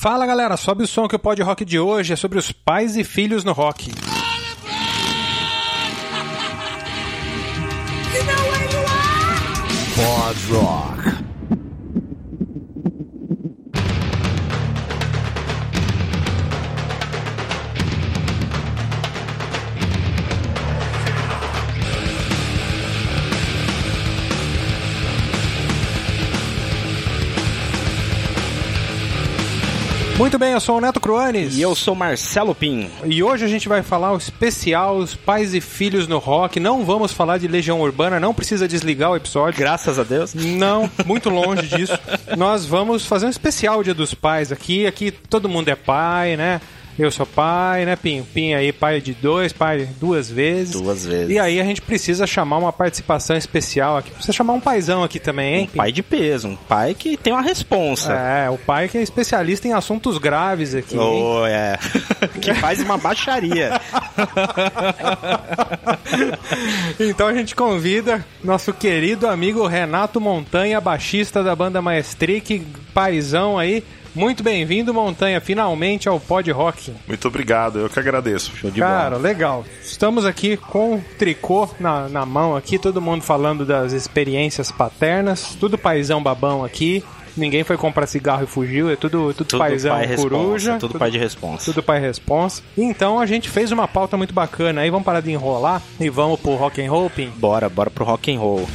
Fala galera, sobe o som que o Pod Rock de hoje é sobre os pais e filhos no rock. Pod Rock. Muito bem, eu sou o Neto Cruanes. E eu sou Marcelo Pim. E hoje a gente vai falar o especial Os Pais e Filhos no Rock. Não vamos falar de Legião Urbana, não precisa desligar o episódio. Graças a Deus. Não, muito longe disso. Nós vamos fazer um especial Dia dos Pais aqui. Aqui todo mundo é pai, né? Eu sou pai, né, Pinho? Pinho aí, pai de dois, pai duas vezes. Duas vezes. E aí a gente precisa chamar uma participação especial aqui. Precisa chamar um paizão aqui também, hein? Um pai de peso, um pai que tem uma responsa. É, o pai que é especialista em assuntos graves aqui. Oh, é. que faz uma baixaria. então a gente convida nosso querido amigo Renato Montanha, baixista da banda Maestric, paizão aí. Muito bem-vindo, Montanha, finalmente ao Pod Rock. Muito obrigado, eu que agradeço. Show de Cara, bola. legal. Estamos aqui com o tricô na, na mão aqui, todo mundo falando das experiências paternas, tudo paizão babão aqui. Ninguém foi comprar cigarro e fugiu, é tudo, tudo, Tudo paizão pai responsa, coruja. tudo pai de responsa. Tudo pai responsa. Então a gente fez uma pauta muito bacana aí, vamos parar de enrolar e vamos pro rock and roll, Pim? Bora, bora pro rock and roll.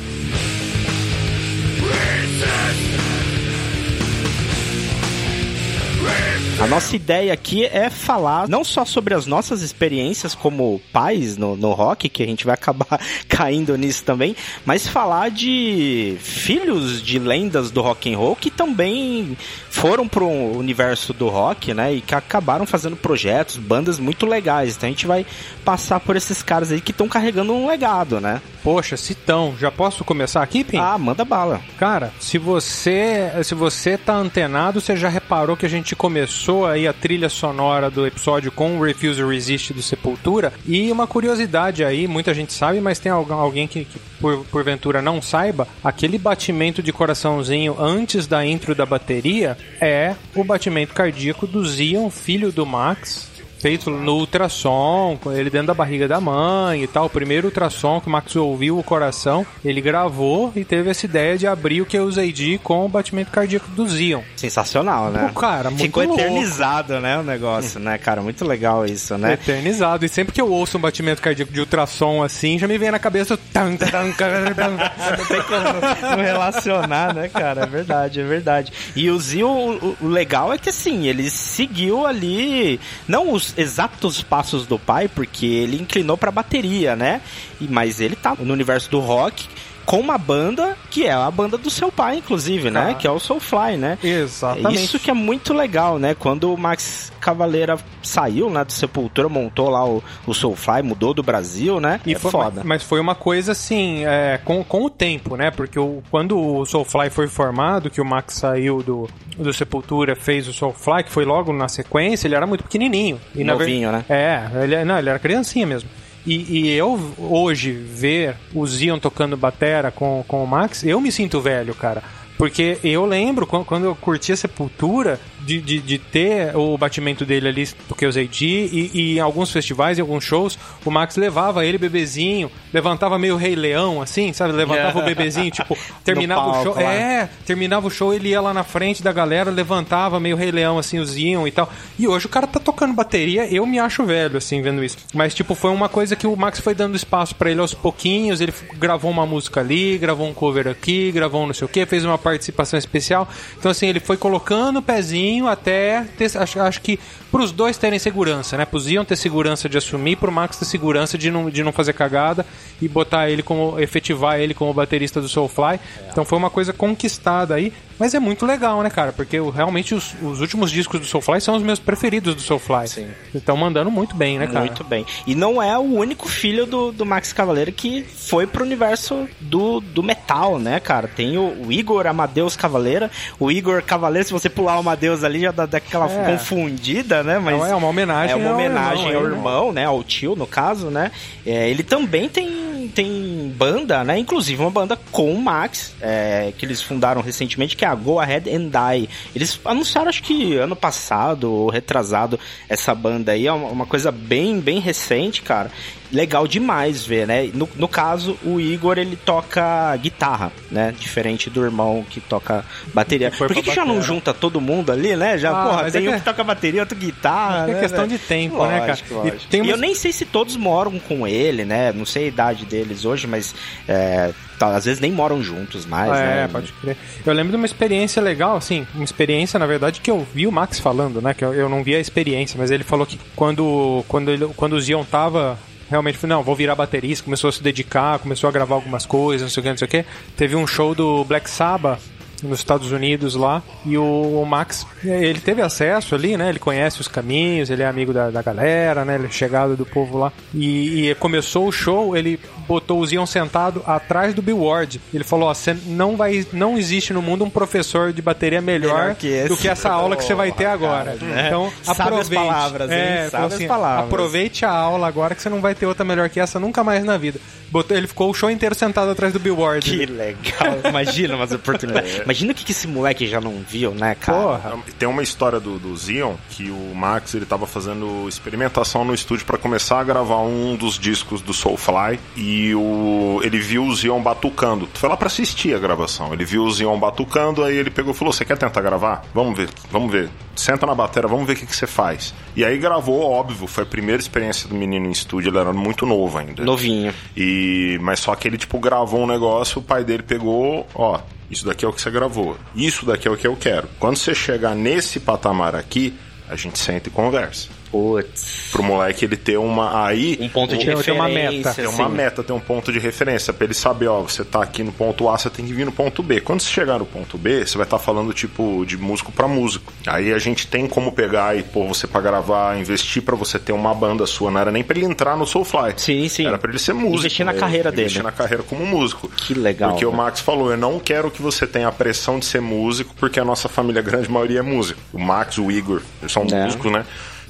A nossa ideia aqui é falar não só sobre as nossas experiências como pais no, no rock, que a gente vai acabar caindo nisso também, mas falar de filhos de lendas do rock and roll que também foram pro universo do rock, né, e que acabaram fazendo projetos, bandas muito legais. Então a gente vai passar por esses caras aí que estão carregando um legado, né? Poxa, citão. Já posso começar aqui, Pim? Ah, manda bala. Cara, se você se você tá antenado, você já reparou que a gente começou aí a trilha sonora do episódio com o Refuse or Resist do Sepultura. E uma curiosidade aí, muita gente sabe, mas tem alguém que, que por, porventura não saiba, aquele batimento de coraçãozinho antes da intro da bateria é o batimento cardíaco do Zion, filho do Max, feito no ultrassom, ele dentro da barriga da mãe e tal. O primeiro ultrassom que o Max ouviu o coração, ele gravou e teve essa ideia de abrir o que eu usei de com o batimento cardíaco do Zion. Sensacional, né? Pô, cara, muito Ficou louco. eternizado, né, o negócio, né, cara? Muito legal isso, né? Eternizado. E sempre que eu ouço um batimento cardíaco de ultrassom assim, já me vem na cabeça o tan, tan, tan, tan. Não tem como não relacionar, né, cara? É verdade, é verdade. E o Zio, o, o legal é que assim, ele seguiu ali, não os exatos passos do pai, porque ele inclinou pra bateria, né? E, mas ele tá no universo do rock com uma banda que é a banda do seu pai, inclusive, né? Ah. Que é o Soulfly, né? Exatamente. Isso que é muito legal, né? Quando o Max Cavaleira saiu, né, do Sepultura, montou lá o, o Soulfly, mudou do Brasil, né? E é foi, foda. Mas foi uma coisa assim, é, com, com o tempo, né? Porque o, quando o Soulfly foi formado, que o Max saiu do, do Sepultura, fez o Soulfly, que foi logo na sequência, ele era muito pequenininho. E na ver- Novinho, né? É, ele, não, ele era criancinha mesmo. E, e eu hoje ver o Zion tocando batera com, com o Max, eu me sinto velho, cara. Porque eu lembro quando, eu curti a Sepultura de, de, de ter o batimento dele ali, porque eu usei de, e, e em alguns festivais, em alguns shows, o Max levava ele bebezinho, levantava meio Rei Leão, assim, sabe? Levantava o bebezinho, tipo, terminava o palco show. lá. É, terminava o show, ele ia lá na frente da galera, levantava meio Rei Leão, assim, o Zion e tal. E hoje o cara tá tocando bateria, eu me acho velho, assim, vendo isso. Mas, tipo, foi uma coisa que o Max foi dando espaço pra ele aos pouquinhos, ele gravou uma música ali, gravou um cover aqui, gravou um não sei o que, fez uma participação especial. Então, assim, ele foi colocando o pezinho até ter, acho, acho que pros dois terem segurança, né? Pro Zion ter segurança de assumir, pro Max ter segurança de não, de não fazer cagada e botar ele como, efetivar ele como baterista do Soulfly. Então foi uma coisa conquistada aí, mas é muito legal, né, cara? Porque realmente os, os últimos discos do Soulfly são os meus preferidos do Soulfly. Sim. Estão mandando muito bem, né, cara? Muito bem. E não é o único filho do, do Max Cavaleiro que foi pro universo do, do metal, né, cara? Tem o, o Igor Amadeus Cavaleira. O Igor Cavaleiro, se você pular o Amadeus ali, já dá, dá aquela É. confundida, né? Mas Não, é uma homenagem É uma ao homenagem irmão, ao é, irmão, né? Ao tio, no caso, né? É, ele também tem, tem em banda, né? Inclusive uma banda com o Max, é, que eles fundaram recentemente, que é a Go Ahead and Die. Eles anunciaram, acho que ano passado ou retrasado, essa banda aí. É uma, uma coisa bem, bem recente, cara legal demais ver, né? No, no caso, o Igor ele toca guitarra, né? Diferente do irmão que toca bateria. Por que, que já não junta todo mundo ali, né? Já, ah, porra, tem é um que... que toca bateria, outro guitarra. É né, questão de tempo, lógico, né, cara? Lógico. E, e eu nem sei se todos moram com ele, né? Não sei a idade deles hoje, mas é, tá, às vezes nem moram juntos mais, é, né? Pode crer. Eu lembro de uma experiência legal, assim, uma experiência, na verdade, que eu vi o Max falando, né? Que eu, eu não vi a experiência, mas ele falou que quando, quando, ele, quando o Zion tava realmente falou, não, vou virar baterista, começou a se dedicar, começou a gravar algumas coisas, não sei o que, não sei o que. Teve um show do Black Sabbath nos Estados Unidos lá e o, o, Max ele teve acesso ali né ele conhece os caminhos ele é amigo da, da galera né ele é chegado do povo lá e, e começou o show ele botou o Zion sentado atrás do Bill Ward. Ele falou: ó, você não vai, não existe no mundo um professor de bateria melhor, melhor que do que essa aula que você vai ter agora. Cara, né? Então, Sabe aproveite. As palavras, é, Sabe assim, as palavras. Aproveite a aula agora que você não vai ter outra melhor que essa nunca mais na vida. Botou, ele ficou o show inteiro sentado atrás do Bill Ward. Que legal. Imagina umas oportunidades. Imagina o que, que esse moleque já não viu, né, cara? Porra. Tem uma história do, do Zion que o Max ele tava fazendo experimentação no estúdio para começar a gravar um dos discos do Soulfly e o ele viu o Zion batucando. Tu foi lá pra assistir a gravação. Ele viu o Zion batucando, aí ele pegou e falou: Você quer tentar gravar? Vamos ver, vamos ver. Senta na bateria, vamos ver o que, que você faz. E aí gravou, óbvio, foi a primeira experiência do menino em estúdio, ele era muito novo ainda. Novinho. E mas só que ele tipo gravou um negócio, o pai dele pegou, ó, isso daqui é o que você gravou. Isso daqui é o que eu quero. Quando você chegar nesse patamar aqui, a gente senta e conversa. Putz. Pro moleque ele ter uma. Aí. Um ponto de referência. uma meta. Tem uma meta, tem um ponto de referência. Pra ele saber, ó, você tá aqui no ponto A, você tem que vir no ponto B. Quando você chegar no ponto B, você vai estar tá falando, tipo, de músico para músico. Aí a gente tem como pegar e pôr você para gravar, investir para você ter uma banda sua. Não era nem pra ele entrar no Soulfly. Sim, sim. Era pra ele ser músico. Investir na né? carreira dele. Investir na carreira como músico. Que legal. Porque né? o Max falou: eu não quero que você tenha a pressão de ser músico, porque a nossa família, a grande maioria, é músico. O Max, o Igor, eles são é. músicos, né?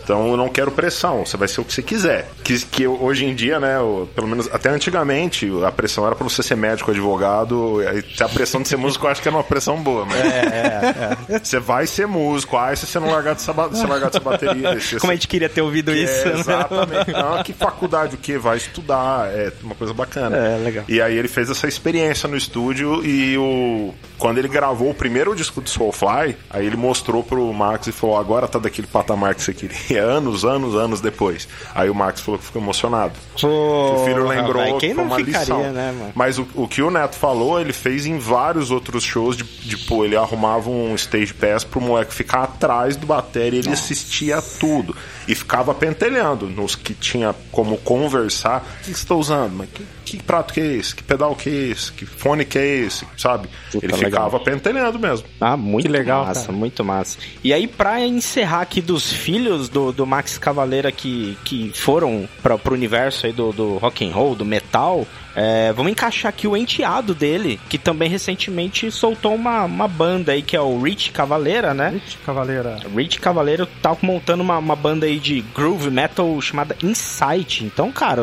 Então eu não quero pressão, você vai ser o que você quiser. Que, que hoje em dia, né, pelo menos até antigamente, a pressão era para você ser médico, advogado. A pressão de ser músico eu acho que era uma pressão boa, mas. É, é, é. Você vai ser músico, ah, se você não largar dessa, você largar dessa bateria. Como a gente queria ter ouvido que isso. É, né? Exatamente. Não, que faculdade, o que? Vai estudar, é uma coisa bacana. É, legal. E aí ele fez essa experiência no estúdio e o. Quando ele gravou o primeiro disco do Soulfly, aí ele mostrou pro Max e falou: agora tá daquele patamar que você queria anos, anos, anos depois. Aí o Max falou que ficou emocionado. O filho lembrou véio, que foi uma ficaria, lição. Né, Mas o, o, que o Neto falou, ele fez em vários outros shows de, de pô, ele arrumava um stage pass pro moleque ficar atrás do bateria e ele Nossa. assistia tudo. E ficava pentelhando nos que tinha como conversar. O que você está usando? Mas que, que, prato que é esse? Que pedal que é esse? Que fone que é esse? Sabe? Puta, ele ficava pentelhando mesmo. Ah, muito que legal, massa, cara. muito massa. E aí, pra encerrar aqui dos filhos do, do Max Cavaleira que, que foram para pro universo aí do, do rock and roll, do metal, é, vamos encaixar aqui o enteado dele, que também recentemente soltou uma, uma banda aí, que é o Rich Cavaleira, né? Rich Cavaleira. Rich Cavaleira tá montando uma, uma banda aí de groove metal chamada Insight. Então, cara,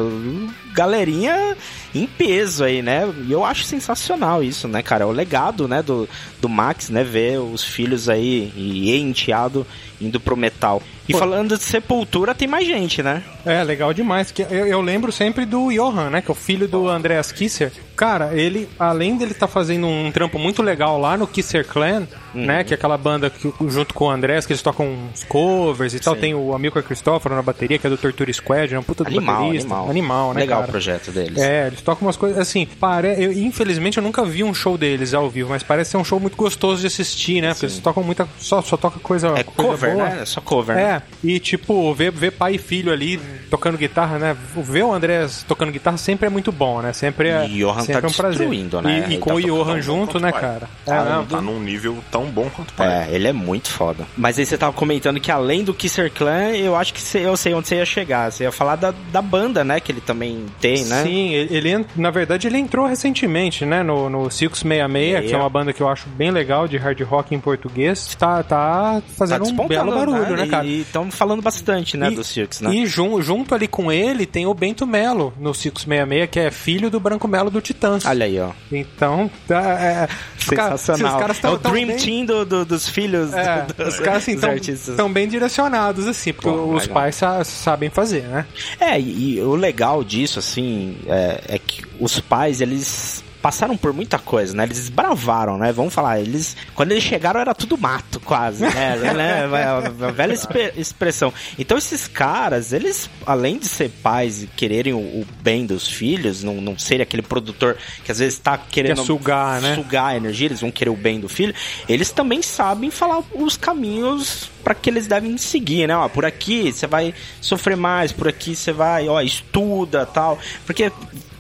galerinha em peso aí, né? E eu acho sensacional isso, né, cara? É o legado, né, do, do Max, né? Ver os filhos aí e enteado indo pro metal. E Pô. falando de Sepultura, tem mais gente, né? É, legal demais. Que eu, eu, lembro sempre do Johan, né? Que é o filho do Andreas Kisser. Cara, ele, além dele estar tá fazendo um trampo muito legal lá no Kisser Clan, uhum. né? Que é aquela banda que, junto com o Andreas, que eles tocam uns covers e tal. Tem o Amilcar Cristóforo na bateria, que é do Torture Squad, é um puta do animal, baterista. Animal, animal né, Legal cara? o projeto deles. É, eles tocam umas coisas, assim, pare... eu, infelizmente eu nunca vi um show deles ao vivo, mas parece ser um show muito gostoso de assistir, né? Porque Sim. eles tocam muita... Só, só toca coisa, é coisa cover, boa. né? É só cover, É, né? e tipo, ver, ver pai e filho ali tocando guitarra, né? Ver o Andrés tocando guitarra sempre é muito bom, né? Sempre é, Johan tá sempre um prazer. destruindo, né? E, e Ele com tá o Johan junto, né, cara? Tá, É, não, tá num nível tão bom quanto o pai. É, ele é muito foda. Mas aí você tava comentando que além do Kisser Clan, eu acho que cê- eu sei onde você ia chegar. Você ia falar da, da banda, né? Que ele também tem, né? Sim, ele, ele na verdade ele entrou recentemente, né, no, no Silks 66, que é uma banda que eu acho bem legal de hard rock em português. Tá, tá Tá fazendo um despontando, belo barulho, né, cara? E estamos falando bastante, né, do Silks, né? E jun- junto ali com ele tem o Bento Melo no Silks 66, que é filho do Branco Melo do Titãs. Olha aí, ó. Então, tá, é, ca- Sensacional. Os caras é o tão Dream bem, Team do, do- dos filhos É, dos, os caras assim dos tão, artistas. tão bem direcionados, assim, porque Pô, os legal. pais sa- sabem fazer, né? É, e, e o legal disso, assim, é, é que os pais, eles passaram por muita coisa, né? Eles desbravaram, né? Vamos falar, eles... Quando eles chegaram era tudo mato, quase, né? né? A velha expressão. Então esses caras, eles, além de ser pais e quererem o, o bem dos filhos, não, não serem aquele produtor que às vezes tá querendo... Quer sugar, né? Sugar a energia, eles vão querer o bem do filho. Eles também sabem falar os caminhos para que eles devem seguir, né? Ó, por aqui você vai sofrer mais, por aqui você vai, ó, estuda, tal. Porque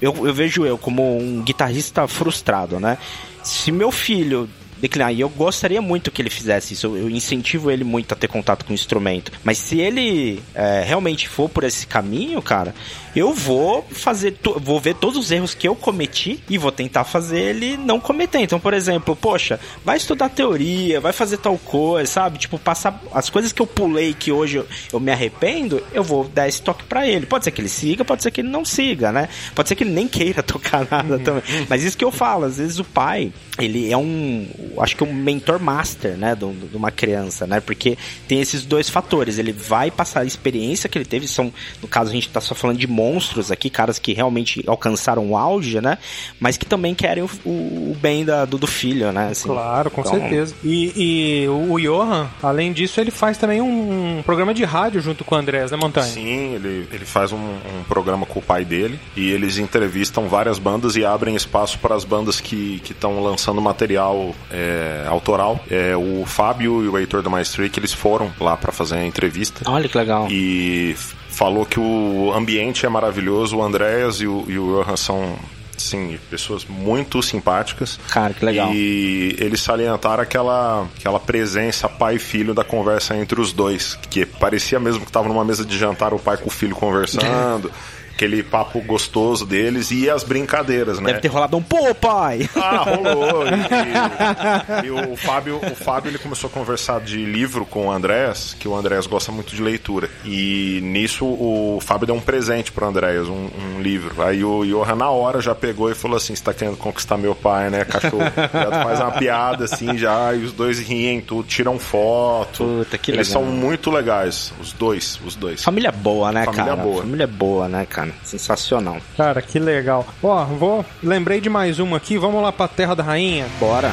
eu, eu vejo eu como um guitarrista frustrado, né? Se meu filho declinar, e eu gostaria muito que ele fizesse isso, eu, incentivo ele muito a ter contato com o instrumento. Mas se ele é, realmente for por esse caminho, cara, eu vou fazer, vou ver todos os erros que eu cometi e vou tentar fazer ele não cometer. Então, por exemplo, poxa, vai estudar teoria, vai fazer tal coisa, sabe? Tipo, passar as coisas que eu pulei que hoje eu, eu me arrependo, eu vou dar esse toque pra ele. Pode ser que ele siga, pode ser que ele não siga, né? Pode ser que ele nem queira tocar nada também. Mas isso que eu falo, às vezes o pai, ele é um, acho que um mentor master, né, de, um- de uma criança, né? Porque tem esses dois fatores. Ele vai passar a experiência que ele teve, são, no caso a gente tá só falando de monstros aqui, caras que realmente alcançaram o auge, né? Mas que também querem o, o- o bem da- do, do filho, né? assim. Claro, com Então, certeza. E, e o Johan, além disso, ele faz também um, programa de rádio junto com o Andrés, né, Montanha? Sim, ele, ele faz um, um programa com o pai dele e eles entrevistam várias bandas e abrem espaço para as bandas que estão lançando material é, autoral. É, o Fábio e o Heitor do Maestri, que eles foram lá para fazer a entrevista Olha que legal. e falou que o ambiente é maravilhoso. O Andréas e o, e o Johan são, sim, pessoas muito simpáticas. Cara, que legal. E eles salientaram aquela, aquela presença pai e filho da conversa entre os dois, que parecia mesmo que estava numa mesa de jantar o pai com o filho conversando. Aquele papo gostoso deles e as brincadeiras, né? Deve ter rolado um pô, pai! Ah, rolou. E, e o Fábio, o Fábio ele começou a conversar de livro com o Andrés, que o Andrés gosta muito de leitura. E nisso o Fábio deu um presente pro Andrés, um, um livro. Aí o Johan na hora já pegou e falou assim: você tá querendo conquistar meu pai, né, cachorro? Já faz uma piada assim já, e os dois riem tudo, tiram foto. Puta, que Eles legal. são muito legais, os dois, os dois. Família boa, né, Família cara? boa. Família boa, né, cara? Sensacional. Cara, que legal. Ó, vou. Lembrei de mais uma aqui. Vamos lá pra Terra da Rainha. Bora.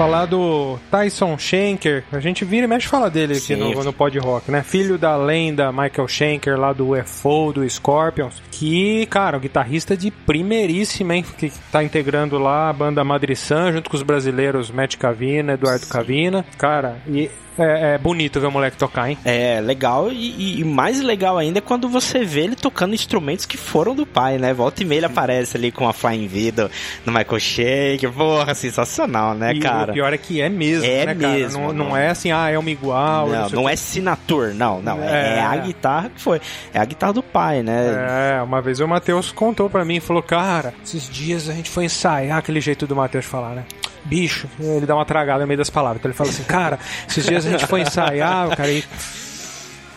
Falar do Tyson Schenker. A gente vira e mexe fala dele aqui Sim. no, no Pod Rock, né? Filho da lenda Michael Schenker lá do UFO, do Scorpions. Que, cara, o guitarrista de primeiríssima, hein? Que tá integrando lá a banda Madre San, junto com os brasileiros Matt Cavina, Eduardo Cavina. Cara, e é, é bonito ver o moleque tocar, hein? É legal e, e- mais legal ainda é quando você vê ele tocando instrumentos que foram do pai, né? Volta e meia ele aparece ali com a Flying V do, do Michael Shaker. Porra, sensacional, né, e cara? o pior é que é mesmo, É né, cara? mesmo, Não, não não. é assim, ah, é uma igual. Não, não é quê. Signature, não, não. É. É. a guitarra que foi. É a guitarra do pai, né? É, uma vez o Matheus contou pra mim, falou, cara, esses dias a gente foi ensaiar aquele jeito do Matheus falar, né? Bicho, ele dá uma tragada no meio das palavras. Então ele fala assim, cara, esses dias a gente foi ensaiar, cara, e,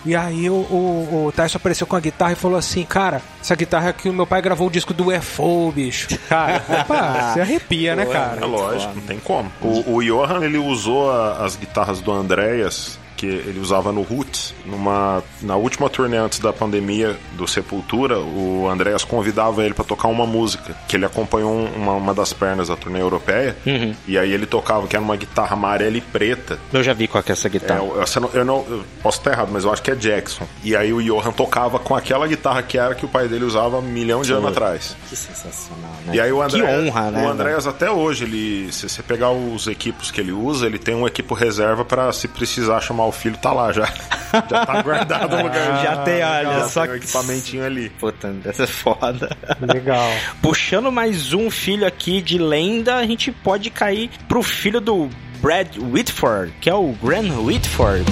e aí o, o, o Tyson apareceu com a guitarra e falou assim, cara, essa guitarra é que o meu pai gravou o disco do UFO, bicho. Cara, opa, você arrepia, né, É cara? lógico, não tem como. O, o Johan ele usou a- as guitarras do Andréas, que ele usava no Roots, numa, na última turnê antes da pandemia do Sepultura, o Andreas convidava ele para tocar uma música, que ele acompanhou uma, uma das pernas da turnê europeia, Uhum. e aí ele tocava, que era uma guitarra amarela e preta, Eu já vi qual é essa é, guitarra. eu, eu não, eu não- eu posso estar errado, mas eu acho que é Jackson. E aí o Johan tocava com aquela guitarra que era que o pai dele usava um milhão de anos atrás. Que sensacional, né? E aí o André, Que honra, né? O Andréas até hoje, ele, se você pegar os equipos que ele usa, ele tem um equipo reserva pra se precisar chamar o filho, tá lá já. já tá guardado no lugar. Já tem, olha, já só tem um que- equipamentinho ali. Puta, essa é foda. Legal. Puxando mais um filho aqui de lenda, a gente pode cair pro filho do Brad Whitford, que é o Graham Whitford.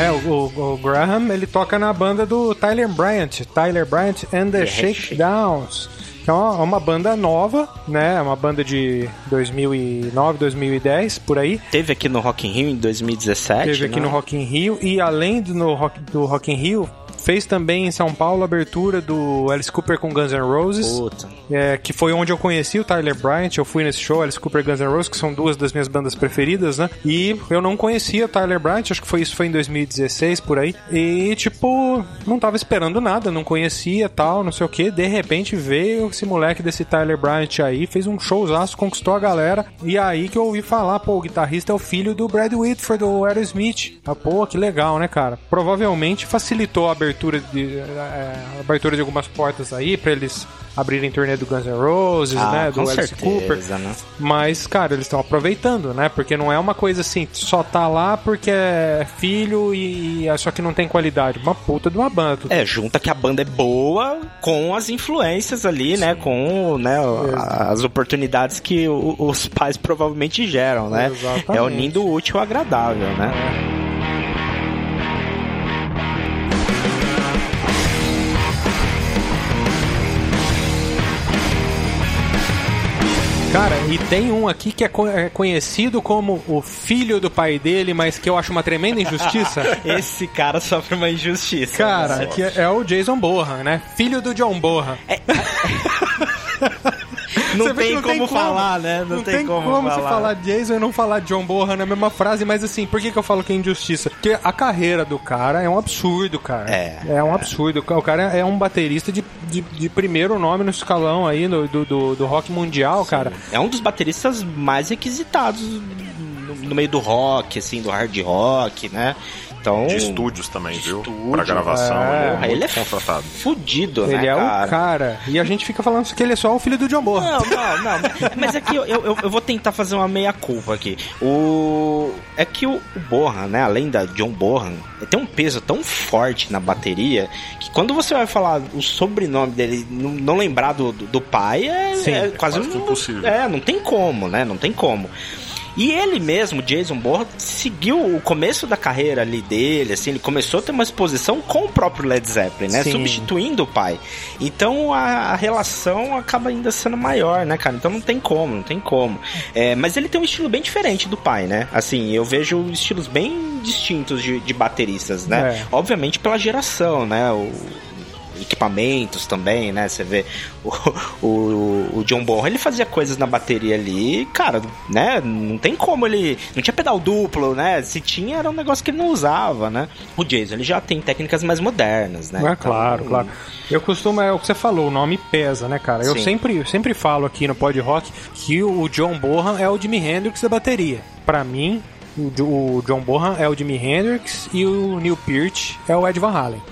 É, o, o- o Graham, ele toca na banda do Tyler Bryant, Tyler Bryant and the The Shakedowns. Que é uma, uma banda nova, né? É uma banda de 2009, 2010, por aí. Teve aqui no Rock in Rio em 2017. Teve aqui né? no Rock in Rio e além do, no rock, do Rock in Rio, fez também em São Paulo a abertura do Alice Cooper com Guns N' Roses. É, que foi onde eu conheci o Tyler Bryant. Eu fui nesse show, Alice Cooper e Guns N' Roses, que são duas das minhas bandas preferidas, né? E eu não conhecia o Tyler Bryant, acho que foi isso foi em 2016 por aí. E tipo, não tava esperando nada, não conhecia tal, não sei o que. De repente veio esse moleque desse Tyler Bryant aí, fez um showzaço, conquistou a galera. E aí que eu ouvi falar, pô, o guitarrista é o filho do Brad Whitford, do Aerosmith. Ah, pô, que legal, né, cara? Provavelmente facilitou a abertura de, é, a abertura de algumas portas aí pra eles abrirem turnê do Guns N' Roses, Ah, né, do Alice Cooper. né? Mas, cara, eles estão aproveitando, né? Porque não é uma coisa assim, só tá lá porque é filho e e só que não tem qualidade. Uma puta de uma banda. É, junta que a banda é boa com as influências ali, né? Com né, a- as oportunidades que os pais provavelmente geram, né? Exatamente. É unindo o útil ao agradável, né? Cara, e tem um aqui que é, co- é conhecido como o filho do pai dele, mas que eu acho uma tremenda injustiça. Esse cara sofre uma injustiça. Cara, né? que é, é o Jason Bohan, né? Filho do John Bohan. não Você vê tem que como falar, né? Não, tem, como, você falar. falar Jason e não falar John Bohan na mesma frase, mas assim, por que, que eu falo que é injustiça? Porque a carreira do cara é um absurdo, cara. É, É um absurdo. O cara é um baterista de, de, de primeiro nome no escalão aí do, do, do rock mundial, cara. É um dos bateristas mais requisitados no, no meio do rock, assim, do hard rock, né? Então. De estúdios também, viu? Estúdio, Pra gravação, é. ele é ele é contratado. fudido, né? Ele é cara? o cara. E a gente fica falando que ele é só o filho do John Bohan. Não, não, não. Mas é que eu, eu, eu vou tentar fazer uma meia-culpa aqui. O. É que o, o Bohan, né? Além da John Bohan, ele tem um peso tão forte na bateria que quando você vai falar o sobrenome dele, não, não lembrar do, do, do pai, é, Sim, é é quase, quase um- impossível. É, não tem como, né? Não tem como. E ele mesmo, Jason Bourne, seguiu o começo da carreira ali dele, assim, ele começou a ter uma exposição com o próprio Led Zeppelin, né? Sim. Substituindo o pai. Então a, a relação acaba ainda sendo maior, né, cara? Então não tem como, não tem como. É, mas ele tem um estilo bem diferente do pai, né? Assim, eu vejo estilos bem distintos de, de bateristas, né? É. Obviamente pela geração, né? O, equipamentos também, né? Você vê o, o, o John Bonham, ele fazia coisas na bateria ali, cara, né? Não tem como ele. Não tinha pedal duplo, né? Se tinha, era um negócio que ele não usava, né? O Jason, ele já tem técnicas mais modernas, né? É, Então, claro, claro. Eu costumo, é o que você falou, o nome pesa, né, cara? Eu Sim. sempre, eu sempre falo aqui no Pod Rock que o John Bonham é o Jimi Hendrix da bateria. Pra mim, o John Bonham é o Jimi Hendrix e o Neil Peart é o Ed Van Halen.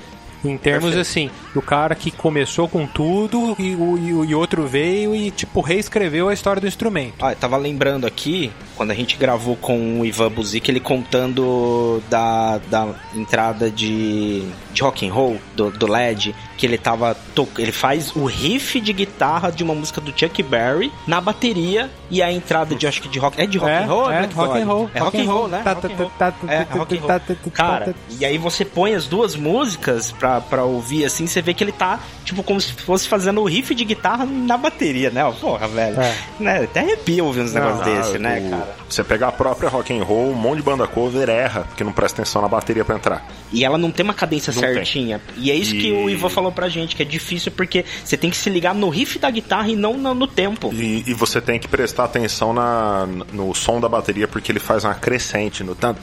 Em termos Perfeito. assim, do cara que começou com tudo e o e e outro veio e, tipo, reescreveu a história do instrumento. Ah, eu tava lembrando aqui, quando a gente gravou com o Ivan Buzik, ele contando da, da entrada de, de rock and roll, do, do LED, que ele tava to- ele faz o riff de guitarra de uma música do Chuck Berry na bateria e a entrada de, acho que de rock, é de rock É, and roll? é, Black rock and roll, É rock and roll, né? Rock and roll. É, rock and roll. Cara, e aí você põe as duas músicas pra, pra ouvir assim, você vê que ele tá, tipo, como se fosse fazendo o riff de guitarra na bateria, né? Porra, velho. É. Né? Até arrepia ouvir uns negócios desse, né, cara? Você pegar a própria rock and roll, um monte de banda cover erra, porque não presta atenção na bateria para entrar. E ela não tem uma cadência Não certinha. E é isso E- que o Ivan falou pra gente, que é difícil porque você tem que se ligar no riff da guitarra e não no, no tempo. E, e você tem que prestar atenção na, no som da bateria, porque ele faz uma crescente no tan.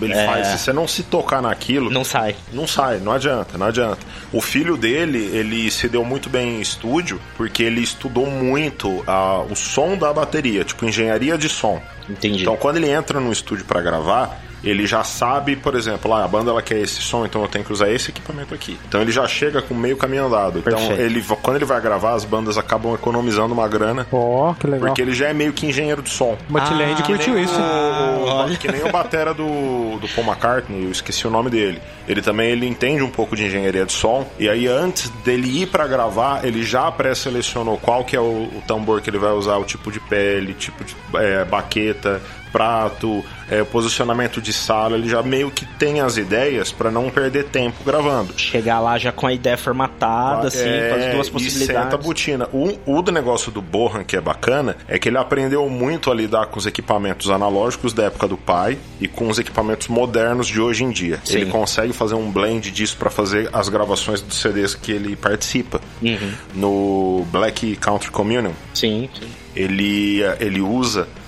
Ele É. faz. Se você não se tocar naquilo, Não sai. Não sai, não adianta, não adianta. O filho dele, ele se deu muito bem em estúdio, porque ele estudou muito ah, o som da bateria, tipo engenharia de som. Entendi. Então, quando ele entra no estúdio pra gravar, ele já sabe, por exemplo, ah, a banda ela quer esse som, então eu tenho que usar esse equipamento aqui. Então ele já chega com meio caminho andado. Então ele, quando ele vai gravar, as bandas acabam economizando uma grana, Ó, que legal. porque ele já é meio que engenheiro de som. Matilhand Ah, curtiu isso. o- olha. que nem o batera do, do Paul McCartney, eu esqueci o nome dele. Ele também ele entende um pouco de engenharia de som. E aí, antes dele ir pra gravar, ele já pré-selecionou qual que é o, o tambor que ele vai usar, o tipo de pele, tipo de é, baqueta, prato, é, posicionamento de sala. Ele já meio que tem as ideias pra não perder tempo gravando. Chegar lá já com a ideia formatada, assim, com as duas É, E possibilidades. senta a botina. O, o do negócio do Bohan, que é bacana, é que ele aprendeu muito a lidar com os equipamentos analógicos da época do pai e com os equipamentos modernos de hoje em dia. Sim. Ele consegue fazer um blend disso pra fazer as gravações dos CDs que ele participa. Uhum. No Black Country Communion, Sim, sim. ele, ele usa é,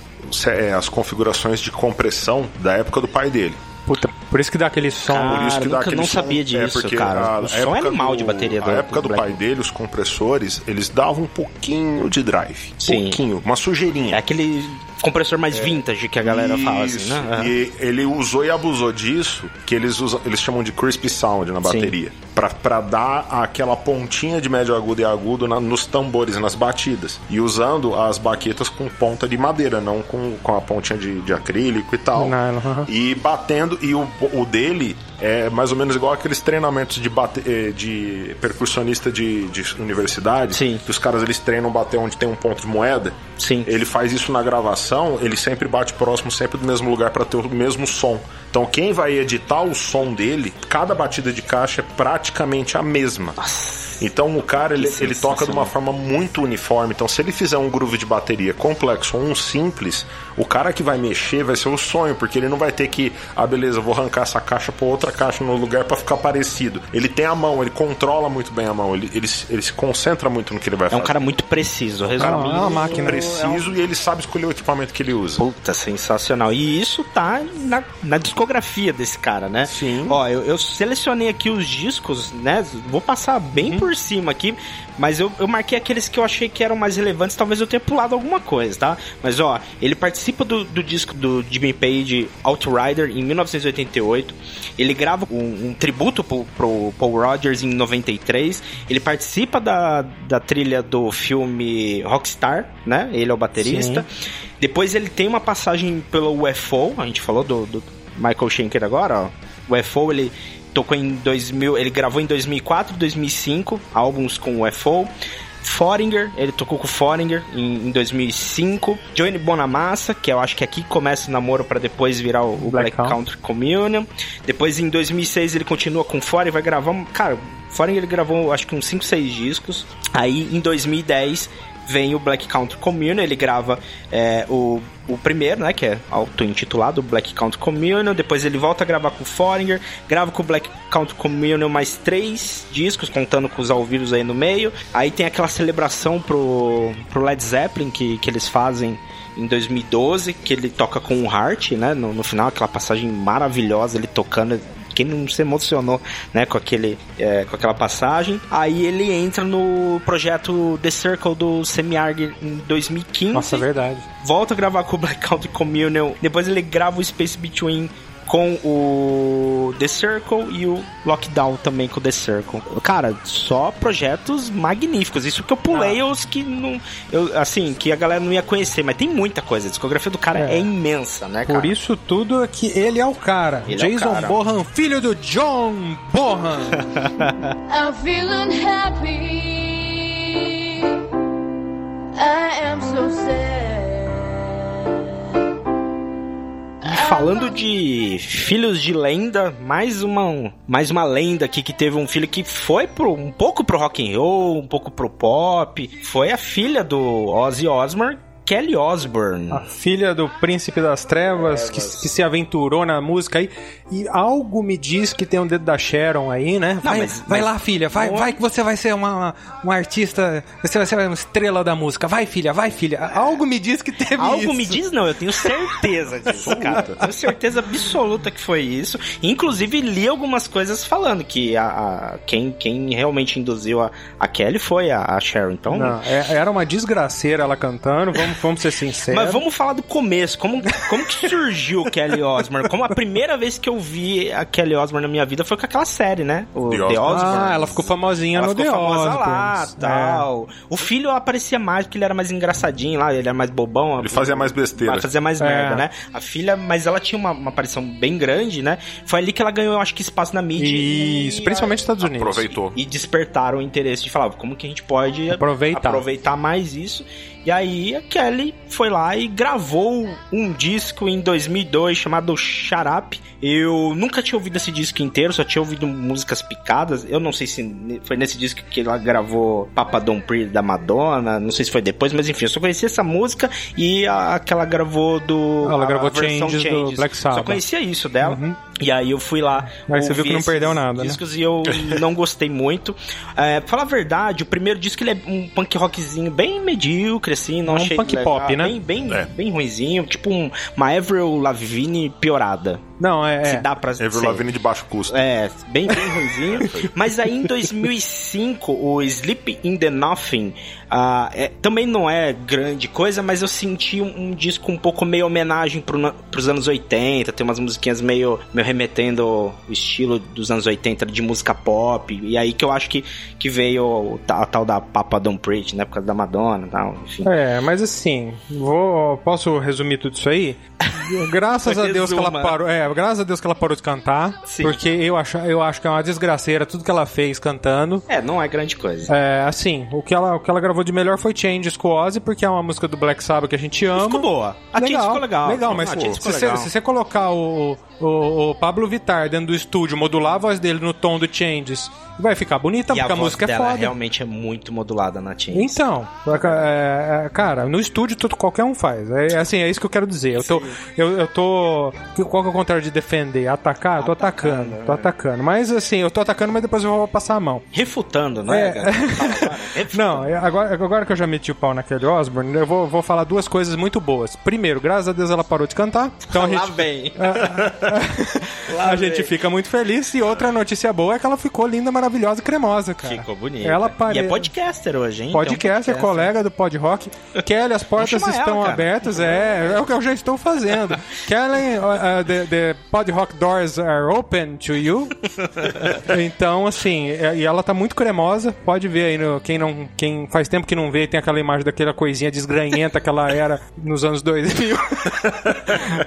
as configurações de compressão da época do pai dele. Puta, por isso que dá aquele som. Cara, Por isso que dá nunca- aquele não som. sabia disso, porque cara. a- O som é animal de bateria A do- época do do, pai dele, os compressores, eles davam um pouquinho de drive. Sim. Pouquinho, uma sujeirinha. É aquele compressor mais vintage que a galera fala, assim, Isso. né? E ele usou e abusou disso, que eles usam, eles chamam de crispy sound na bateria, Pra pra dar aquela pontinha de médio agudo e agudo na- nos tambores, nas batidas, e usando as baquetas com ponta de madeira, não com, com a pontinha de, de acrílico e tal. Aham. E batendo, e o, o dele é mais ou menos igual aqueles treinamentos de, bate, eh, de percussionista de, de universidade, Sim. que os caras eles treinam bater onde tem um ponto de moeda. Sim. Ele faz isso na gravação, ele sempre bate próximo, sempre do mesmo lugar para ter o mesmo som. Então quem vai editar o som dele, cada batida de caixa é praticamente a mesma. Então o cara ele, ele toca de uma forma muito uniforme. Então se ele fizer um groove de bateria complexo ou um simples, o cara que vai mexer vai ser o sonho, porque ele não vai ter que, ah beleza, vou arrancar essa caixa para outra caixa no lugar para ficar parecido. Ele tem a mão, ele controla muito bem a mão, ele, ele, se- ele se concentra muito no que ele vai É fazer. um cara muito preciso, resumindo. é uma máquina. preciso e ele sabe escolher o equipamento que ele usa. Puta, sensacional. E isso tá na, na discografia desse cara, né? Sim. Ó, eu, eu selecionei aqui os discos, né? Vou passar bem por cima aqui, mas eu, eu marquei aqueles que eu achei que eram mais relevantes. Talvez eu tenha pulado alguma coisa, tá? Mas ó, ele participa do, do disco do Jimmy Page Outrider em 1988. Ele grava um, um tributo pro, pro Paul Rogers em 93. Ele participa da, da trilha do filme Rockstar, né? Ele é o baterista. Depois ele tem uma passagem pelo UFO, a gente falou do, do Michael Schenker agora, ó. O UFO ele tocou em 2000, ele gravou em 2004, 2005, álbuns com o UFO. Foringer, ele tocou com o Foringer em, em 2005. Johnny Bonamassa, que eu acho que aqui começa o namoro para depois virar o, o Black Black, Country. Communion. Depois em 2006 ele continua com o Foringer, vai gravar, um- cara, Foringer ele gravou acho que uns 5, 6 discos. Aí em 2010 vem o Black Country Communion, ele grava é, o, o primeiro, né, que é auto-intitulado Black Country Communion, depois ele volta a gravar com o Foringer, grava com o Black Country Communion mais três discos, contando com os ao vivo aí no meio, aí tem aquela celebração pro, pro Led Zeppelin que, que eles fazem em 2012, que ele toca com o Heart, né, no, no final, aquela passagem maravilhosa, ele tocando quem não se emocionou, né, com aquele, é, com aquela passagem. Aí ele entra no projeto The Circle do Semi-Arg em 2015. Nossa, é verdade. Volta a gravar com o Black Country Communion. Depois ele grava o Space Between com o The Circle e o Lockdown também com o The Circle. Cara, só projetos magníficos. Isso que eu pulei os que não, eu, assim, que a galera não ia conhecer, mas tem muita coisa. A discografia do cara é, É. imensa, né, cara? Por isso tudo é que ele é o cara. Ele é o Jason cara. Bohan, filho do John Bohan. I'm feeling happy. I am so sad. Falando de filhos de lenda, mais uma, mais uma lenda aqui que teve um filho que foi pro, um pouco pro rock and roll, um pouco pro pop. Foi a filha do Ozzy Osbourne, Kelly Osbourne. A filha do príncipe das trevas, que, que se aventurou na música aí. E algo me diz que tem um dedo da Sharon aí, né? Vai, mas- vai mas- lá, filha, vai, Não- vai que você vai ser uma, uma artista, você vai ser uma estrela da música. Vai, filha, vai, filha. Algo me diz que teve Algo isso. me diz não, eu tenho certeza disso, cara. Tenho certeza absoluta que foi isso. Inclusive, li algumas coisas falando que a, a- quem, quem realmente induziu a, a Kelly foi a, a Sharon. Então, Não, é- era uma desgraceira ela cantando, vamos, vamos ser sinceros. Mas vamos falar do começo. Como, como que surgiu o Kelly Osbourne? Como a primeira vez que eu vi a Kelly Osbourne na minha vida foi com aquela série, né? O The The, Osbourne. Osbourne. Ah, ela ficou famosinha Ela no ficou The famosa lá, Osbournes. tal. O filho aparecia mais porque ele era mais engraçadinho lá, ele era mais bobão. Ele fazia mais besteira. Fazer mais É. merda, né? A filha, mas ela tinha uma, uma aparição bem grande, né? Foi ali que ela ganhou, eu acho que, espaço na mídia. Isso, e, principalmente nos Estados Unidos. Aproveitou. E despertaram o interesse de falar, como que a gente pode Aproveitar. aproveitar mais isso. E aí a Kelly foi lá e gravou um disco em 2002 chamado Up. Eu nunca tinha ouvido esse disco inteiro, só tinha ouvido músicas picadas. Eu não sei se foi nesse disco que ela gravou Papa Don't Breathe da Madonna, não sei se foi depois, mas enfim, eu só conhecia essa música e a, a que ela gravou do. Ela a gravou versão Changes do Black Sabbath. Só conhecia isso dela. Uhum. E aí eu fui lá. Mas você viu que não perdeu nada, né? discos e eu não gostei muito. É, pra falar a verdade, o primeiro disco ele é um punk rockzinho bem medíocre, assim, não É um achei punk legal, pop, né? Bem, bem, É. bem ruinzinho, tipo um, uma Avril Lavigne piorada. Não, é. Se é. dá pra Avril ser. Lavigne de baixo custo. É, bem, bem ruimzinho. Mas aí em 2005, o Sleep in the Nothing ah, é- também não é grande coisa, mas eu senti um, um disco um pouco meio homenagem pro, pros anos 80. Tem umas musiquinhas meio, meio remetendo o estilo dos anos 80 de música pop. E aí que eu acho que, que veio a tal da Papa Don't Preach, né? Por causa da Madonna e tal, enfim. É, mas assim, vou, posso resumir tudo isso aí? Graças a Deus que ela parou, é, graças a Deus que ela parou de cantar, Sim. porque eu acho, eu acho que é uma desgraceira tudo que ela fez cantando. É, não é grande coisa. É, assim, o que ela, o que ela gravou de melhor foi Changes com Ozzy, porque é uma música do Black Sabbath que a gente ama. Ficou boa. A Change ficou legal. Legal, mas A pô, Change se, ficou você, legal. se você colocar o, o, o Pablo Vittar dentro do estúdio, modular a voz dele no tom do Changes, vai ficar bonita, e porque a, a música é foda. realmente é muito modulada na Change. Então, é, é, cara, no estúdio tudo qualquer um faz. É assim, é isso que eu quero dizer. Eu tô, eu, eu tô, qual que é o contrário de defender? Atacar? Eu tô atacando, tô atacando. Mas assim, eu tô atacando, mas depois eu vou passar a mão. Refutando, não é? É. Não, é, agora, agora que eu já meti o pau na Kelly Osbourne, eu vou, vou falar duas coisas muito boas. Primeiro, graças a Deus ela parou de cantar. Então a Lá gente, vem. a gente fica muito feliz. E outra notícia boa é que ela ficou linda, maravilhosa e cremosa, cara. Ficou bonito. Ela pare... E é podcaster hoje, hein? Podcast, Tem é um colega do Pod Rock. Kelly, as portas estão ela, abertas. É, é o que eu já estou fazendo. Kelly, uh, uh, the, the Pod Rock doors are open to you. então, assim, é- e ela tá muito cremosa. Pode ver aí, no, quem, não, quem faz tempo que não vê, tem aquela imagem daquela coisinha desgranhenta que ela era nos anos 2000.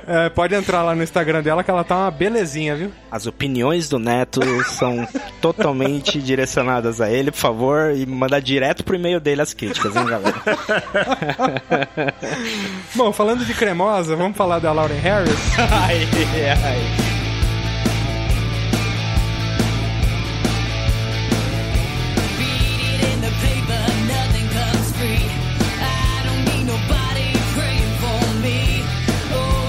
É, pode entrar lá no Instagram dela que ela tá uma belezinha, viu? As opiniões do Neto são totalmente direcionadas a ele, por favor, e mandar direto pro e-mail dele as críticas, hein, galera? Bom, falando de cremosa, vamos falar da Lauren Harris. ai, ai.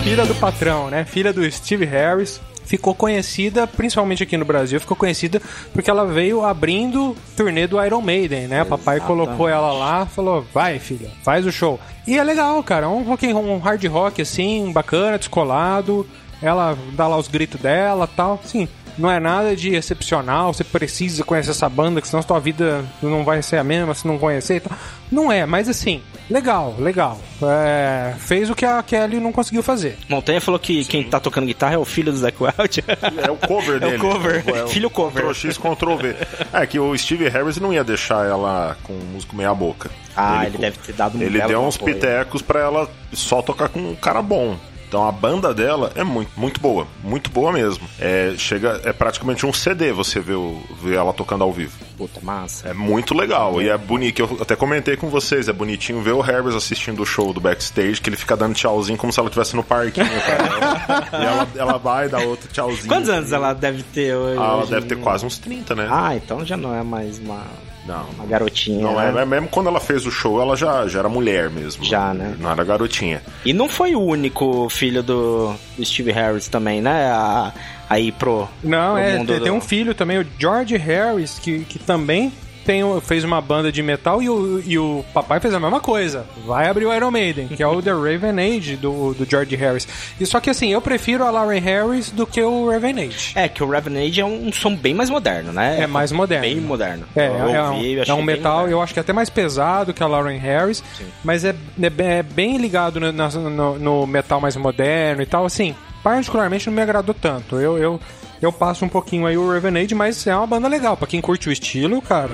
Filha do patrão, né? Filha do Steve Harris. Ficou conhecida, principalmente aqui no Brasil, ficou conhecida porque ela veio abrindo turnê do Iron Maiden, né? Papai colocou ela lá, falou: vai, filha, faz o show. E é legal, cara, um, rock, um hard rock assim, bacana, descolado. Ela dá lá os gritos dela tal. Sim, não é nada de excepcional, você precisa conhecer essa banda, que senão sua vida não vai ser a mesma se não conhecer e tal. Não é, mas assim, legal, legal. É, fez o que a Kelly não conseguiu fazer. Montanha falou que quem tá tocando guitarra é o filho do Zac Wild. É o cover dele. cover. É o Filho cover. Ctrl X, Ctrl V. É que o Steve Harris não ia deixar ela com o músico meia boca. Ah, ele deve ter dado um Ele deu uns apoio. pitecos pra ela só tocar com um cara bom. Então a banda dela é muito, muito boa, muito boa mesmo. É, chega, é praticamente um CD você vê, o- vê ela tocando ao vivo. Puta, massa. É muito legal e é bonito. Eu até comentei com vocês, é bonitinho ver o Harris assistindo o show do backstage, que ele fica dando tchauzinho como se ela estivesse no parquinho, cara. e ela, ela vai dar outro tchauzinho. Quantos anos ela deve ter hoje? Ah, ela hoje deve ter quase uns 30, né? Ah, então já não é mais uma. Não. Uma garotinha. Não, né? mesmo quando ela fez o show, ela já, já era mulher mesmo. Já, né? Não era garotinha. E não foi o único filho do, do Steve Harris também, né? A, a ir pro. Não, pro é, mundo tem, do- tem um filho também, o George Harris, que, que também tem, fez uma banda de metal e o, e o papai fez a mesma coisa. Vai abrir o Iron Maiden, que é o The Raven Age do, do George Harris. E só que assim, eu prefiro a Lauren Harris do que o Raven Age. É, que o Revenage é um som bem mais moderno, né? É mais moderno. Bem moderno. É, Eu é, ouvi, um, é um bem metal, eu acho que até mais pesado que a Lauren Harris, mas é, é bem- é bem ligado no, no- no metal mais moderno e tal. Assim, particularmente não me agradou tanto. Eu, eu, eu passo um pouquinho aí o Revenade, mas é uma banda legal. Pra quem curte o estilo, cara,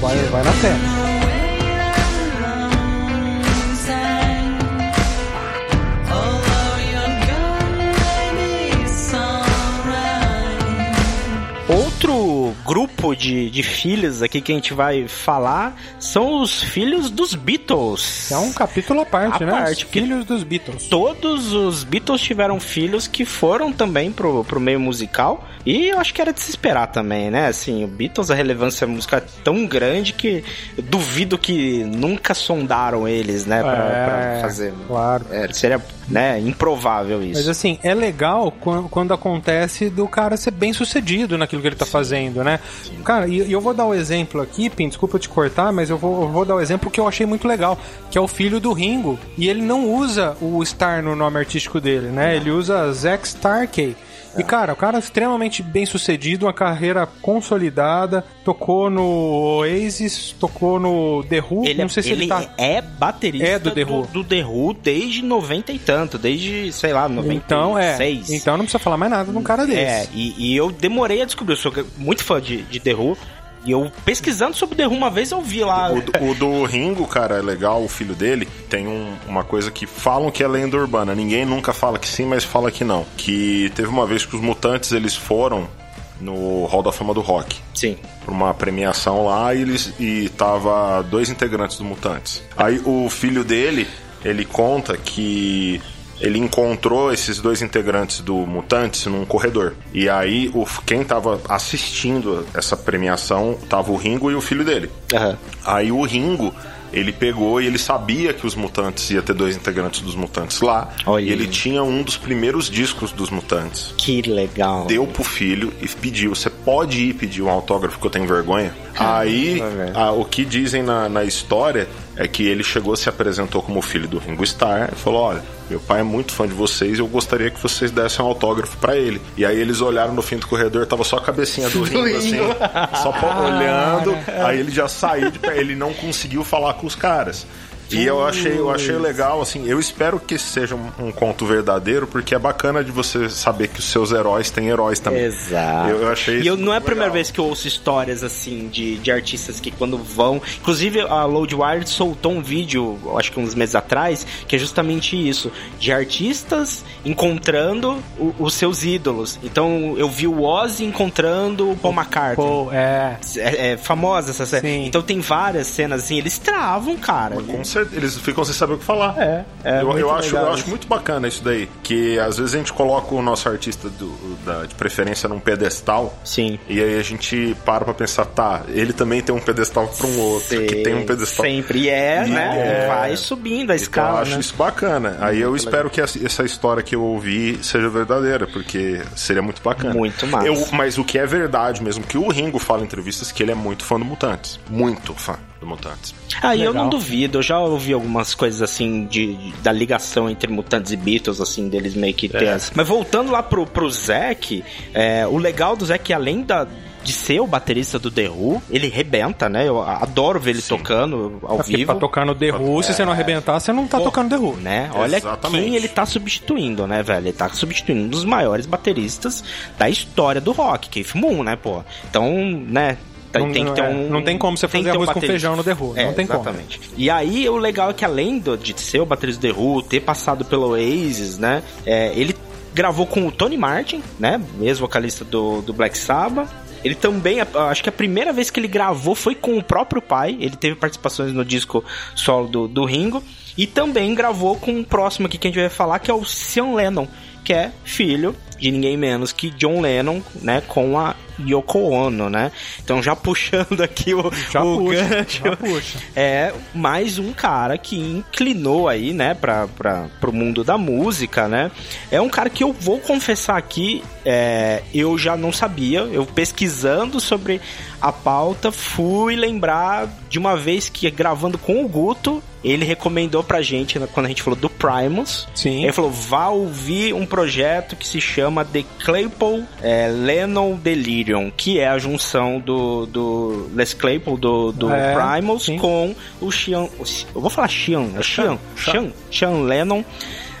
vai, vai na fé. Grupo de, de filhos aqui que a gente vai falar são os filhos dos Beatles. É um capítulo à parte, À né? parte, Os Filhos dos Beatles. Todos os Beatles tiveram filhos que foram também pro, pro meio musical. E eu acho que era de se esperar também, né? Assim, o Beatles, a relevância musical é tão grande que eu duvido que nunca sondaram eles, né? Pra, É, pra fazer. claro. É, seria, né, improvável isso. Mas assim, é legal quan- quando acontece do cara ser bem sucedido naquilo que ele tá fazendo, né? Cara, e eu vou dar o exemplo aqui, Pim, desculpa eu te cortar, mas eu vou, eu vou dar o exemplo que eu achei muito legal, que é o filho do Ringo. E ele não usa o Star no nome artístico dele, né? Ele usa Zack Starkey. E, cara, o cara é extremamente bem sucedido, uma carreira consolidada, tocou no Oasis, tocou no The Who, Ele, não sei se ele, tá... é baterista É do The Who. do, do The Who desde 90 e tanto, desde, sei lá, 96. Então, é. Então não precisa falar mais nada de um cara desse. É, e, e eu demorei a descobrir, eu sou muito fã de, de The Who, e eu pesquisando sobre The Who uma vez eu vi lá... O, do- o do Ringo, cara, é legal, o filho dele, tem um- uma coisa que falam que é lenda urbana. Ninguém nunca fala que sim, mas fala que não. Que teve uma vez que os mutantes eles foram no Hall da Fama do Rock. Sim. Pra uma premiação lá e eles e tava dois integrantes do Mutantes. Aí o filho dele, ele conta que ele encontrou esses dois integrantes do Mutantes num corredor. E aí o, quem tava assistindo essa premiação tava o Ringo e o filho dele. Aham. Aí o Ringo, ele pegou e ele sabia que os Mutantes ia ter dois integrantes dos Mutantes lá. Olha E ele aí. tinha um dos primeiros discos dos Mutantes. Que legal. Deu pro filho e pediu: Você pode ir pedir um autógrafo que eu tenho vergonha? Aí, velho. a- o que dizem na, na história é que ele chegou, se apresentou como filho do Ringo Starr e falou: Olha, meu pai é muito fã de vocês e eu gostaria que vocês dessem um autógrafo pra ele. E aí eles olharam no fim do corredor, tava só a cabecinha do Ringo, assim, só olhando. Aí ele já saiu de pé, ele não conseguiu falar com os caras. E eu achei, eu achei legal, assim, eu espero que seja um, um conto verdadeiro, porque é bacana de você saber que os seus heróis têm heróis também. Exato. Eu, eu achei E eu, não é a muito primeira legal. vez que eu ouço histórias assim de, de artistas que quando vão. Inclusive a Loadwire soltou um vídeo, acho que uns meses atrás, que é justamente isso: de artistas encontrando o- os seus ídolos. Então eu vi o Ozzy encontrando o Paul McCartney. Pô, é. É, é famosa essa cena. Sim. Então tem várias cenas assim, eles travam, cara. Com certeza, eles ficam sem saber o que falar. É, é eu, muito eu acho, legal eu acho muito bacana isso daí. Que às vezes a gente coloca o nosso artista do- da- de preferência num pedestal. Sim. E aí a gente para pra pensar, tá, ele também tem um pedestal pra um outro, que tem um pedestal. Sempre e é, E né? é. Vai subindo a Então, eu escala, acho né? isso bacana. Aí eu espero que essa, essa história que eu ouvi seja verdadeira, porque seria muito bacana. Muito massa. Eu- mas o que é verdade mesmo, que o Ringo fala em entrevistas que ele é muito fã do Mutantes. Muito fã do Mutantes. Ah, eu não duvido, eu já ouvi algumas coisas assim de, de- da ligação entre Mutantes e Beatles, assim, deles meio que ter É. as... Mas voltando lá pro, pro Zack, é, o legal do Zack, além da, de ser o baterista do The Who, ele rebenta, né? Eu adoro ver ele tocando ao É porque vivo. pra tocar no The Who, se você não arrebentar, você não tá tocando The Who. Né? Olha Exatamente. quem ele tá substituindo, né, velho? Ele tá substituindo um dos maiores bateristas da história do rock, Keith Moon, né, pô? Então, né, tem, Não- tem que ter é, um. não tem como você fazer ter um arroz com feijão no The Who, não tem como. exatamente. E aí, o legal é que além do- de ser o baterista do The Who, ter passado pelo Oasis, né, é, ele gravou com o Tony Martin, né, ex-vocalista do, do Black Sabbath. Ele também, acho que a primeira vez que ele gravou foi com o próprio pai. Ele teve participações no disco solo do, do Ringo. E também gravou com o próximo aqui que a gente vai falar, que é o Sean Lennon, que é filho de ninguém menos que John Lennon, né, com a Yoko Ono, né? Então já puxando aqui o, Já o puxa, gancho, já puxa. é mais um cara que inclinou aí, né, pra, pro mundo da música, né? É um cara que eu vou confessar aqui, é, eu já não sabia, eu pesquisando sobre a pauta, fui lembrar de uma vez que gravando com o Guto, ele recomendou pra gente, né, quando a gente falou do Primus, Sim. ele falou, vá ouvir um projeto que se chama The Claypool é, Lennon Delirium, que é a junção do, do Les Claypool, do, do É, Primus, sim. com o Se- eu vou falar Sean, é Sean, Sean, Sean Lennon,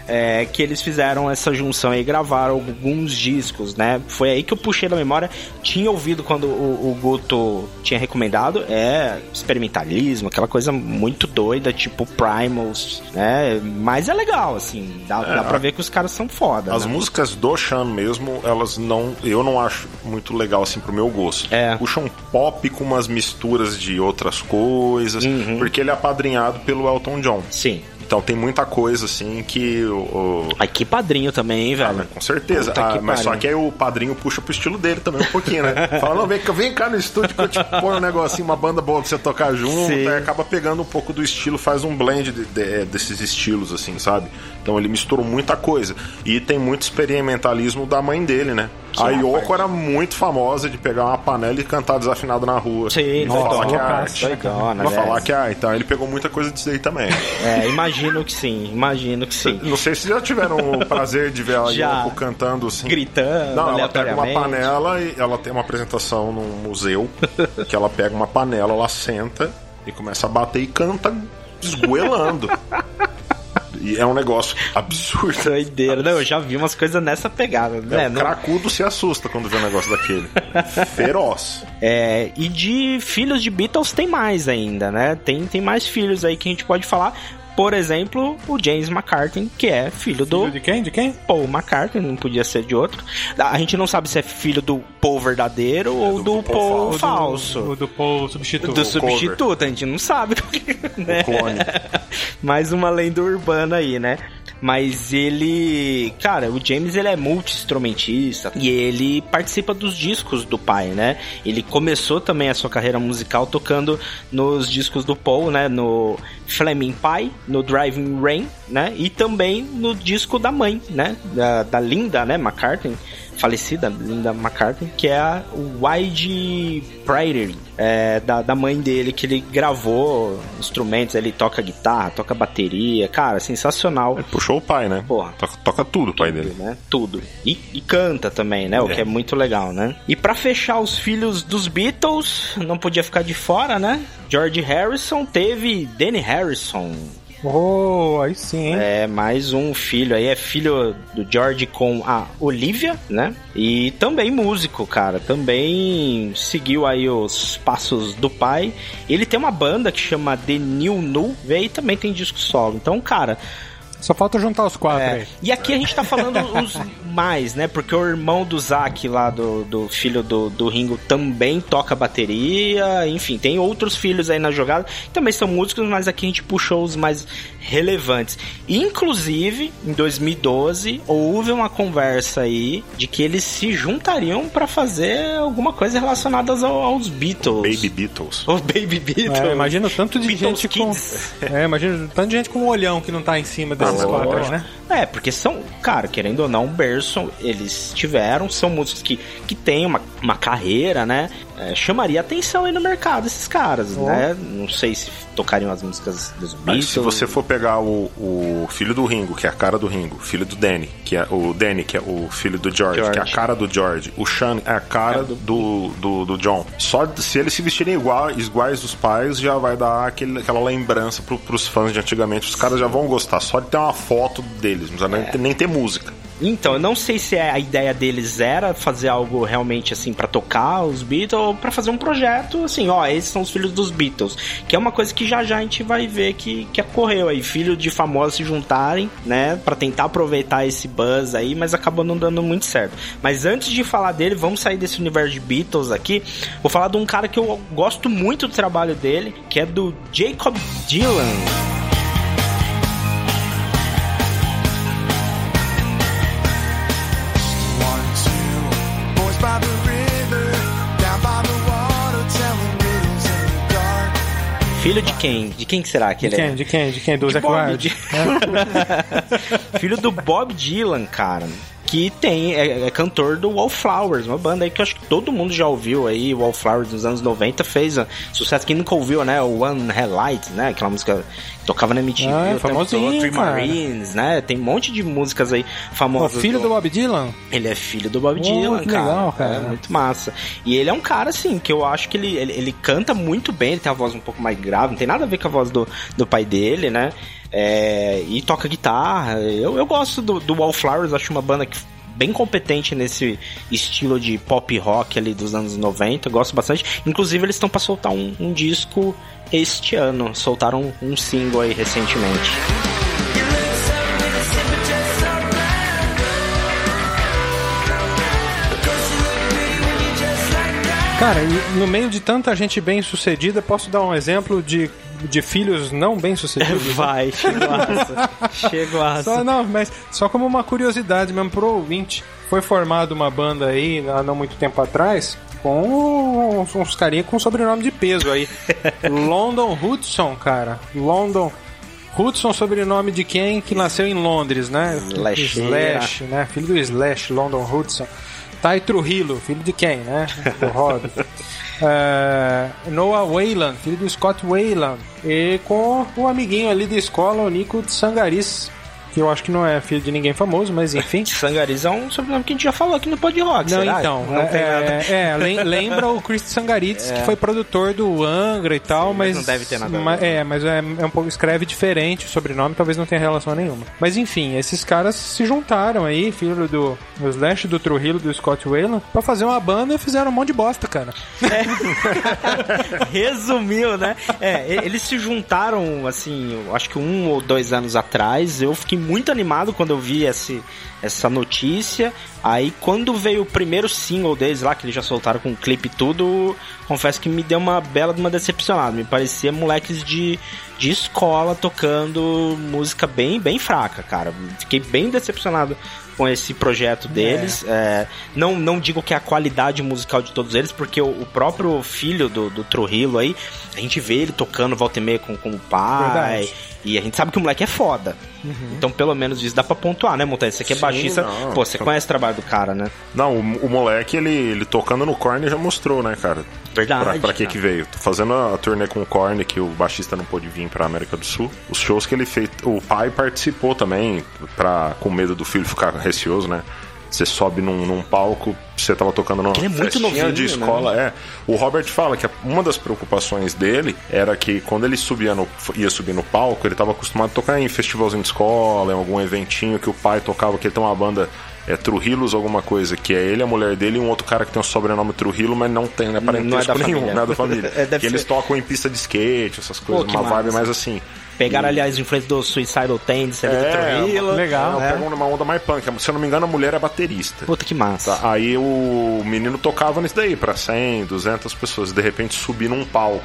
é, que eles fizeram essa junção e gravaram alguns discos, né? Foi aí que eu puxei da memória. Tinha ouvido quando o, o Guto tinha recomendado. É experimentalismo, aquela coisa muito doida, tipo Primals, né? Mas é legal, assim. Dá, dá pra ver que os caras são foda. As né? músicas do Sean mesmo, elas não. Eu não acho muito legal assim pro meu gosto. É. Puxam pop com umas misturas de outras coisas. Uhum. Porque ele é apadrinhado pelo Elton John. Sim. Então tem muita coisa assim que o. o- Ai, que padrinho também, hein, velho? Com certeza. Ah, mas só que aí o padrinho puxa pro estilo dele também um pouquinho, né? Fala, não, vem, cá- vem cá no estúdio que eu te ponho um negocinho, uma banda boa pra você tocar junto. Sim. Aí acaba pegando um pouco do estilo, faz um blend de- de- desses estilos, assim, sabe? Então ele misturou muita coisa. E tem muito experimentalismo da mãe dele, né? A Yoko era muito famosa de pegar uma panela e cantar desafinado na rua. Sim, e falar doidona, que é arte. doidona, Pra né? falar que é. Então ele pegou muita coisa disso aí também. É, imagino que sim, imagino que sim. Não sei se já tiveram o prazer de ver a Já. Yoko cantando assim. Gritando, Não, ela pega uma panela e ela tem uma apresentação num museu que ela pega uma panela, ela senta e começa a bater e canta esgoelando. E é um negócio absurdo. Doideira. Não, eu já vi umas coisas nessa pegada, né? É, o Não- cracudo se assusta quando vê um negócio daquele. Feroz. É, e de filhos de Beatles tem mais ainda, né? Tem, tem mais filhos aí que a gente pode falar. Por exemplo, o James McCartney, que é filho do Filho de quem? De quem? Paul McCartney, não podia ser de outro. A gente não sabe se é filho do Paul verdadeiro ou do, do Paul Paul do- falso. O do Paul substituto. Do substituto, a gente não sabe. né? clone. Mais uma lenda urbana aí, né? Mas ele, cara, o James ele é multi-instrumentista e ele participa dos discos do pai, né? Ele começou também a sua carreira musical tocando nos discos do Paul, né? No Flaming Pie, no Driving Rain, né? E também no disco da mãe, né? Da, da Linda, né? McCartney falecida, Linda McCartney, que é a Wide Prairie, é, da, da mãe dele, que ele gravou instrumentos, ele toca guitarra, toca bateria, cara, sensacional. Ele puxou o pai, né? Porra. Toca, toca tudo o pai dele. Né? Tudo. E, e canta também, né? O É. que é muito legal, né? E pra fechar os filhos dos Beatles, não podia ficar de fora, né? George Harrison teve Danny Harrison, Oh, aí sim, hein? é, mais um filho aí, é filho do George com a Olivia, né? E também músico, cara, também seguiu aí os passos do pai. Ele tem uma banda que chama The New Nu, e também tem disco solo. Então, cara, Só falta juntar os quatro é, aí. e aqui a gente tá falando os mais, né? Porque o irmão do Zack lá, do, do filho do, do Ringo, também toca bateria. Enfim, tem outros filhos aí na jogada. que Também são músicos, mas aqui a gente puxou os mais relevantes. Inclusive, em 2012, houve uma conversa aí de que eles se juntariam pra fazer alguma coisa relacionada ao- aos Beatles. Baby Beatles. Os Baby Beatles. É, imagina o tanto de Beatles gente com. Kids. É, imagina o tanto de gente com um olhão que não tá em cima desses Quatro, né? É, porque são, cara, querendo ou não, Berson, eles tiveram, são músicos que, que têm uma, uma carreira, né? É, chamaria atenção aí no mercado esses caras, né? Não sei se tocariam as músicas dos Mas Beatles. se você for pegar o, o filho do Ringo, que é a cara do Ringo, filho do Danny, que é o Danny, que é o filho do George, George. que é a cara do George, o Sean é a cara do, do, do John. Só se eles se vestirem igual, iguais dos pais, já vai dar aquele, aquela lembrança pro, pros fãs de antigamente. Os caras já vão gostar, só de ter uma foto deles, não precisa nem, ter- nem ter música. Então, eu não sei se a ideia deles era fazer algo realmente assim pra tocar os Beatles ou pra fazer um projeto assim, ó, esses são os filhos dos Beatles, que é uma coisa que já já a gente vai ver que, que ocorreu aí, filhos de famosos se juntarem, né, Pra tentar aproveitar esse buzz aí, mas acabou não dando muito certo. Mas antes de falar dele, vamos sair desse universo de Beatles aqui. Vou falar de um cara que eu gosto muito do trabalho dele, que é do Jacob Dylan. Filho de quem? De quem que será que De ele quem? é? De quem? De quem? Do De Zac Bob? Dy- Filho do Bob Dylan, cara. Que tem, é, é cantor do Wallflowers, uma banda aí que eu acho que todo mundo já ouviu aí. Wallflowers nos anos 90 fez ó, sucesso. Quem nunca ouviu, né? O One Headlight, né? Aquela música que tocava na MTV. Ah, é o famosinho, Three. Marines, né? Tem um monte de músicas aí O famosas. filho do Bob Dylan? Ele é filho do Bob Oh, Dylan, que cara. legal, cara. É muito massa. E ele é um cara, assim, que eu acho que ele, ele, ele canta muito bem, ele tem a voz um pouco mais grave, não tem nada a ver com a voz do, do pai dele, né? É, e toca guitarra. Eu, eu gosto do, do Wallflowers, acho uma banda que bem competente nesse estilo de pop rock ali dos anos 90, eu gosto bastante. Inclusive, eles estão pra soltar um, um disco este ano, soltaram um, single aí recentemente. Cara, no meio de tanta gente bem sucedida, posso dar um exemplo de, de filhos não bem sucedidos? Vai, chegaça. chegaça. Só, não, mas só como uma curiosidade mesmo pro ouvinte. Foi formada uma banda aí há não muito tempo atrás com uns, uns carinha com sobrenome de peso aí. London Hudson, cara. London Hudson, sobrenome de quem que nasceu em Londres, né? Slasheira. Slash, né? Filho do Slash, London Hudson. Tai Trujillo, filho de quem, né? Do Hobbit. É, Noah Wayland, filho do Scott Wayland. E com o amiguinho ali da escola, o Nico Sangaris. Que eu acho que não é filho de ninguém famoso, mas enfim. Sangariz é um sobrenome que a gente já falou aqui no Pod Rock, Não, será? então. Não tem nada. é, é, lem- lembra o Chris Sangaritz, que foi produtor do Angra e tal, mas mas. não deve ter nada É, mas é, é um pouco. Escreve diferente o sobrenome, talvez não tenha relação nenhuma. Mas enfim, esses caras se juntaram aí, filho do, do Slash, do Trujillo, do Scott Wayland, pra fazer uma banda e fizeram um monte de bosta, cara. Resumiu, né? É, eles se juntaram, assim, eu acho que um ou dois anos atrás. Eu fiquei muito animado quando eu vi esse, essa notícia. Aí, quando veio o primeiro single deles lá, que eles já soltaram com clipe e tudo, confesso que me deu uma bela de uma decepcionada. Me parecia moleques de, de escola tocando música bem, bem fraca, cara. Fiquei bem decepcionado com esse projeto deles. É, não, não digo que é a qualidade musical de todos eles, porque o, o próprio filho do, do Trujillo aí, a gente vê ele tocando volta e meia com, com o pai. Verdade. E a gente sabe que o moleque é foda. Então, pelo menos isso dá pra pontuar, né, Montanha? Você que é Sim, baixista, não. pô, você conhece o trabalho do cara, né? Não, o, o moleque, ele, ele tocando no Korn já mostrou, né, cara? Verdade, Pra, pra que que veio? Tô fazendo a, a turnê com o Korn, que o baixista não pôde vir pra América do Sul. Os shows que ele fez... O pai participou também, pra, com medo do filho ficar receoso, né? Você sobe num, num palco, você tava tocando numa é muito festinha novinho, de né? escola, é. O Robert fala que uma das preocupações dele era que quando ele subia no, ia subir no palco, ele tava acostumado a tocar em festivalzinho de escola, em algum eventinho que o pai tocava, que ele tem uma banda é Trujillos alguma coisa, que é ele, a mulher dele e um outro cara que tem o sobrenome Trujillo, mas não tem né, parentesco Não é da nenhum, família. não é da família. É, que eles ser- tocam em pista de skate, essas coisas, que uma vibe massa. mais assim. Pegaram, E- aliás, influência do Suicidal Tendency ali do É, Trujillo. legal, né? Uma onda mais punk. Se eu não me engano, a mulher é baterista. Puta que massa. Tá, Aí o menino tocava nisso daí, pra 100, 200 pessoas. De repente subir num palco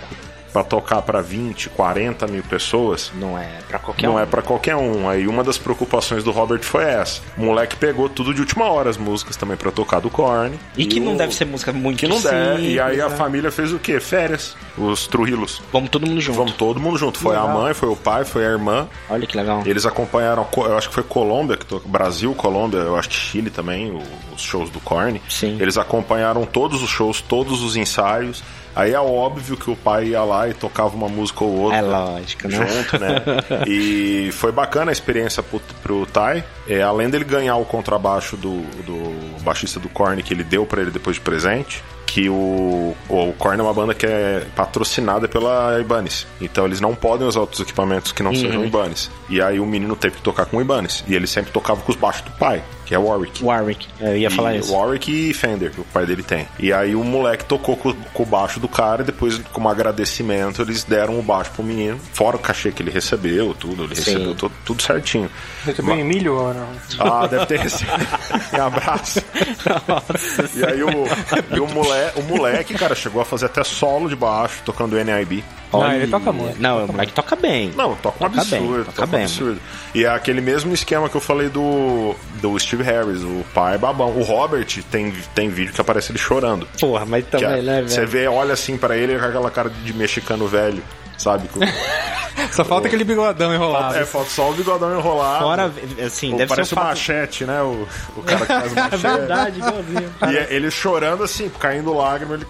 pra tocar pra 20, 40 mil pessoas. Não é pra qualquer Não um. é pra qualquer um. Aí uma das preocupações do Robert foi essa. O moleque pegou tudo de última hora, as músicas também pra tocar do Korn. E que não o- deve ser música muito Que não deve. E aí a né? família fez o quê? Férias. Os Trujillos. Vamos todo mundo junto. Vamos todo mundo junto. Foi a Legal. mãe, foi o pai, foi a irmã. Olha que legal. Eles acompanharam, eu acho que foi Colômbia, que tocou, Brasil, Colômbia, eu acho que Chile também, os shows do Korn. Sim. Eles acompanharam todos os shows, todos os ensaios. Aí é óbvio que o pai ia lá e tocava uma música ou outra. É lógico, né? Junto, né? e foi bacana a experiência pro, pro Tai. É, além dele ganhar o contrabaixo do, do baixista do Korn que ele deu pra ele depois de presente, que o, o Korn é uma banda que é patrocinada pela Ibanez. Então eles não podem usar outros equipamentos que não Uhum. sejam Ibanez. E aí o menino teve que tocar com o Ibanez. E ele sempre tocava com os baixos do pai, é Warwick. Warwick, eu ia falar E isso. Warwick e Fender, que o pai dele tem. E aí o moleque tocou com, com o baixo do cara e depois, como agradecimento, eles deram o baixo pro menino. Fora o cachê que ele recebeu, tudo. Ele Sim. recebeu tudo, tudo certinho. Recebeu em milho ou não? Ah, deve ter recebido. um abraço. E aí o, e o, moleque, o moleque, cara, chegou a fazer até solo de baixo, tocando NIB. Não, ele toca muito. Não, o moleque toca bem. Não, toca um Toca absurdo, bem, toca, toca um bem. absurdo. E é aquele mesmo esquema que eu falei do, do Steve Harris, o pai babão. O Robert tem, tem vídeo que aparece ele chorando. Porra, mas Que também, é- né, Você velho? vê, olha assim pra ele com aquela cara de mexicano velho. sabe? Com- Só falta aquele bigodão enrolado. é, falta só o bigodão enrolado. Fora, assim, deve parece ser o um fato... machete, né? O, o cara que faz o É machete. verdade, igualzinho. E é- ele chorando assim, caindo lágrima, ele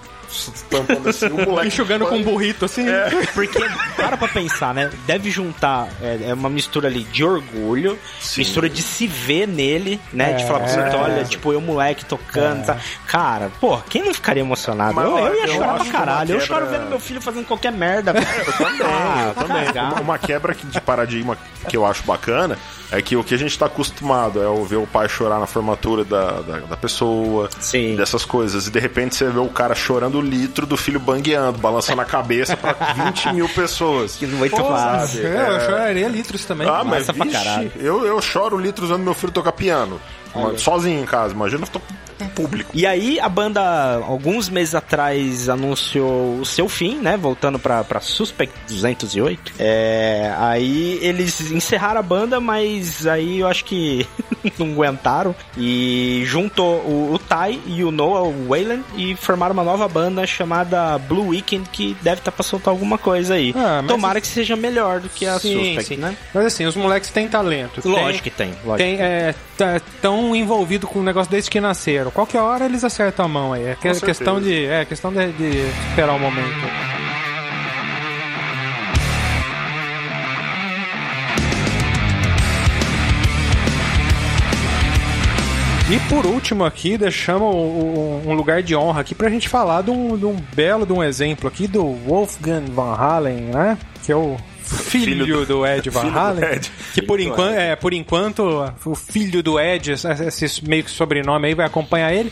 tampando assim, o moleque. Enxugando com um burrito assim. Porque, para pra pensar, né? Deve juntar, é, é uma mistura ali de orgulho, mistura de se ver nele, né? de falar pra você, É. olha, tipo, eu moleque tocando, tá? Cara, pô, quem não ficaria emocionado? Mas, eu, eu ia eu chorar pra caralho. uma Eu choro quebra- vendo meu filho fazendo qualquer merda. Eu também, eu também. Uma, uma quebra que- de paradigma que eu acho bacana é que o que a gente tá acostumado é o ver o pai chorar na formatura da, da, da pessoa, Sim. dessas coisas. E de repente você vê o cara chorando litro do filho bangueando, balançando a cabeça pra 20 mil pessoas. Que muito Pô, fácil. sabe? É, eu É. choraria litros também. Ah, mas vixe, caralho. eu, eu choro litros vendo meu filho tocar piano. Sozinho em casa, imagina tô com público. E aí a banda, alguns meses atrás, anunciou o seu fim, né? Voltando pra, pra Suspect 208. É, aí eles encerraram a banda, mas aí eu acho que não aguentaram. E juntou o, o Ty e o Noah Wayland e formaram uma nova banda chamada Blue Weekend, que deve estar pra soltar alguma coisa aí. Ah, Tomara que seja melhor do que a sim, Suspect, sim. né? Mas assim, os moleques têm talento. Lógico que tem, lógico. Tem, é, tá- tão envolvido com o negócio desde que nasceram. Qualquer hora eles acertam a mão aí. É que- certeza. questão de, é questão de, de esperar o momento. E por último aqui, deixamos um lugar de honra aqui pra gente falar de um, de um belo de um exemplo aqui do Wolfgang Van Halen, né? Que é o filho, Filho do- Ed Van Halen. Ed. Que por do enquanto, Ed. é, por enquanto, o filho do Ed, esse esse meio que sobrenome aí vai acompanhar ele.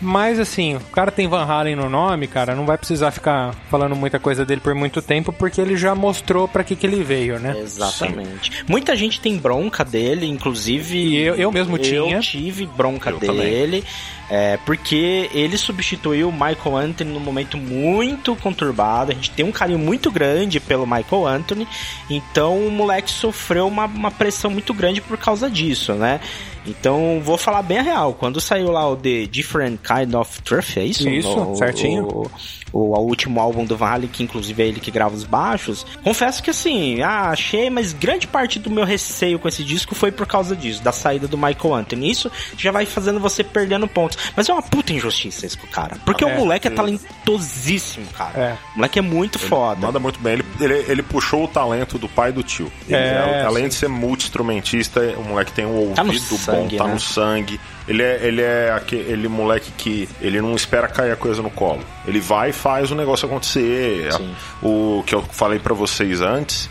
Mas assim, o cara tem Van Halen no nome, cara, não vai precisar ficar falando muita coisa dele por muito tempo, porque ele já mostrou pra que, que ele veio, né? Exatamente. Muita gente tem bronca dele, inclusive. E eu- eu mesmo tinha. Eu tive bronca Eu também. dele. É, porque ele substituiu o Michael Anthony num momento muito conturbado. A gente tem um carinho muito grande pelo Michael Anthony. Então o moleque sofreu uma, uma pressão muito grande por causa disso, né? Então vou falar bem a real. Quando saiu lá o The Different Kind of Truth, é isso? Isso, O- certinho. o- o, o último álbum do Van Halen, que inclusive é ele que grava os baixos. Confesso que assim, ah, achei, mas grande parte do meu receio com esse disco foi por causa disso, da saída do Michael Anthony. Isso já vai fazendo você perdendo pontos. Mas é uma puta injustiça isso com o cara. Porque É, o moleque é sim. talentosíssimo, cara. É. O moleque é muito foda. Manda muito bem. Ele, ele, ele puxou o talento do pai e do tio. Ele É, além sim. de ser multi-instrumentista, o moleque tem um ouvido Tá no bom, sangue, tá né? no sangue. Ele é, ele é aquele moleque que ele não espera cair a coisa no colo. Ele vai e faz o negócio acontecer. Sim. O que eu falei pra vocês antes,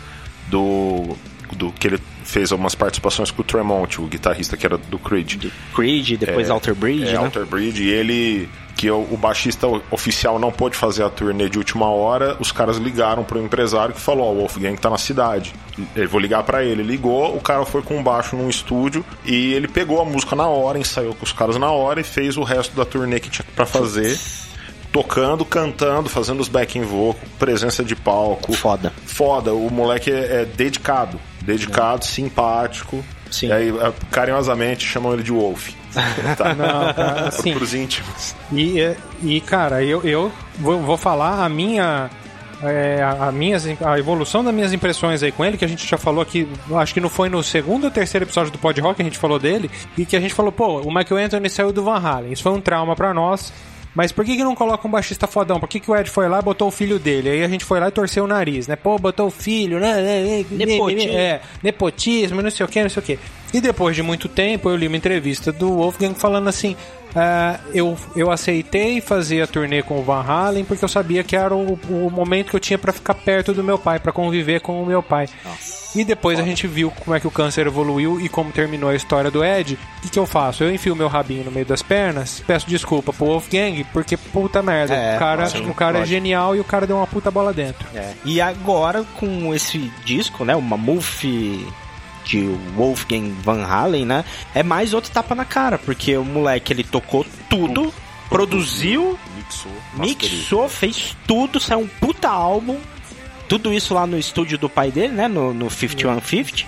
do, do que ele fez algumas participações com o Tremont, o guitarrista que era do Creed. Creed, depois É, Alter Bridge, é, né? Alter Bridge, e ele que o, o baixista oficial não pôde fazer a turnê de última hora, os caras ligaram pro empresário que falou, ó, o Wolfgang tá na cidade. Eu vou ligar pra ele. Ligou, o cara foi com baixo num estúdio e ele pegou a música na hora, ensaiou com os caras na hora e fez o resto da turnê que tinha pra fazer. Tocando, cantando, fazendo os backing vocal, presença de palco. Foda. Foda, o moleque é, é dedicado. Dedicado, simpático. Sim. E aí, carinhosamente, chamam ele de Wolf. tá? Não, cara, assim, Pros íntimos. E, e cara, eu, eu vou, vou falar a minha. é, a, a minhas, a evolução das minhas impressões aí com ele, que a gente já falou aqui, acho que não foi no segundo ou terceiro episódio do Pod Rock que a gente falou dele, e que a gente falou, pô, o Michael Anthony saiu do Van Halen, isso foi um trauma pra nós, mas por que, que não coloca um baixista fodão? Por que, que o Ed foi lá e botou o filho dele? Aí a gente foi lá e torceu o nariz, né? Pô, botou o filho, né? Nepotismo. É, nepotismo, não sei o que, não sei o que. E depois de muito tempo, eu li uma entrevista do Wolfgang falando assim: ah, eu, eu aceitei fazer a turnê com o Van Halen porque eu sabia que era o, o momento que eu tinha pra ficar perto do meu pai, pra conviver com o meu pai. E depois a gente viu como é que o câncer evoluiu e como terminou a história do Ed. O que, que eu faço? Eu enfio meu rabinho no meio das pernas, peço desculpa pro Wolfgang, porque puta merda, É, o cara, sim, o cara é genial e o cara deu uma puta bola dentro. É. E agora, com esse disco, né? O Mammoth de Wolfgang Van Halen, né? É mais outro tapa na cara, porque o moleque ele tocou tudo, produziu, Mixou. mixou, fez tudo, saiu um puta álbum. Tudo isso lá no estúdio do pai dele, né? No, no 5150.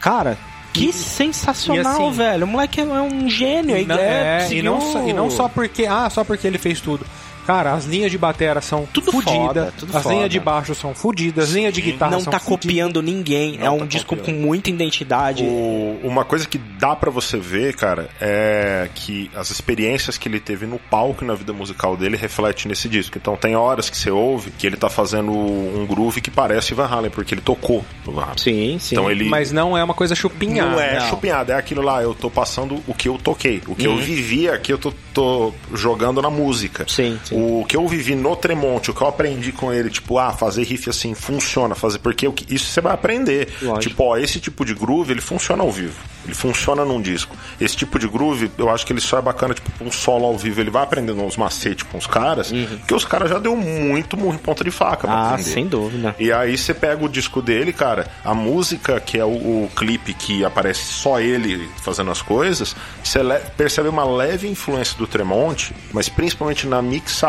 Cara, que sensacional, assim- velho. O moleque é um gênio. E não, é, é, e, não, e não só porque ah, só porque ele fez tudo. Cara, as linhas de batera são Tudo fodidas, as foda. linhas de baixo são fodidas, as linhas de guitarra não são tá fudidas. copiando ninguém. é um tá disco copiando. com muita identidade. O- uma coisa que dá pra você ver, cara, é que as experiências que ele teve no palco e na vida musical dele reflete nesse disco. Então tem horas que você ouve que ele tá fazendo um groove que parece Van Halen, porque ele tocou no Van Halen. Sim, sim. Então ele Mas não é uma coisa chupinhada. não é não. chupinhada, é aquilo lá, eu tô passando o que eu toquei. O que Uhum. eu vivi aqui, eu tô, tô jogando na música. Sim, sim. O que eu vivi no Tremonte, o que eu aprendi com ele, tipo, ah, fazer riff assim funciona, fazer porque isso você vai aprender. Lógico. Tipo, ó, esse tipo de groove, ele funciona ao vivo. Ele funciona num disco. Esse tipo de groove, eu acho que ele só é bacana, tipo, um solo ao vivo. Ele vai aprendendo uns macetes com os caras, que os caras já deu muito murro em ponta de faca pra Uhum. Ah, aprender. sem dúvida. E aí você pega o disco dele, cara, a música, que é o, o clipe que aparece só ele fazendo as coisas, você percebe uma leve influência do Tremonte, mas principalmente na mixagem.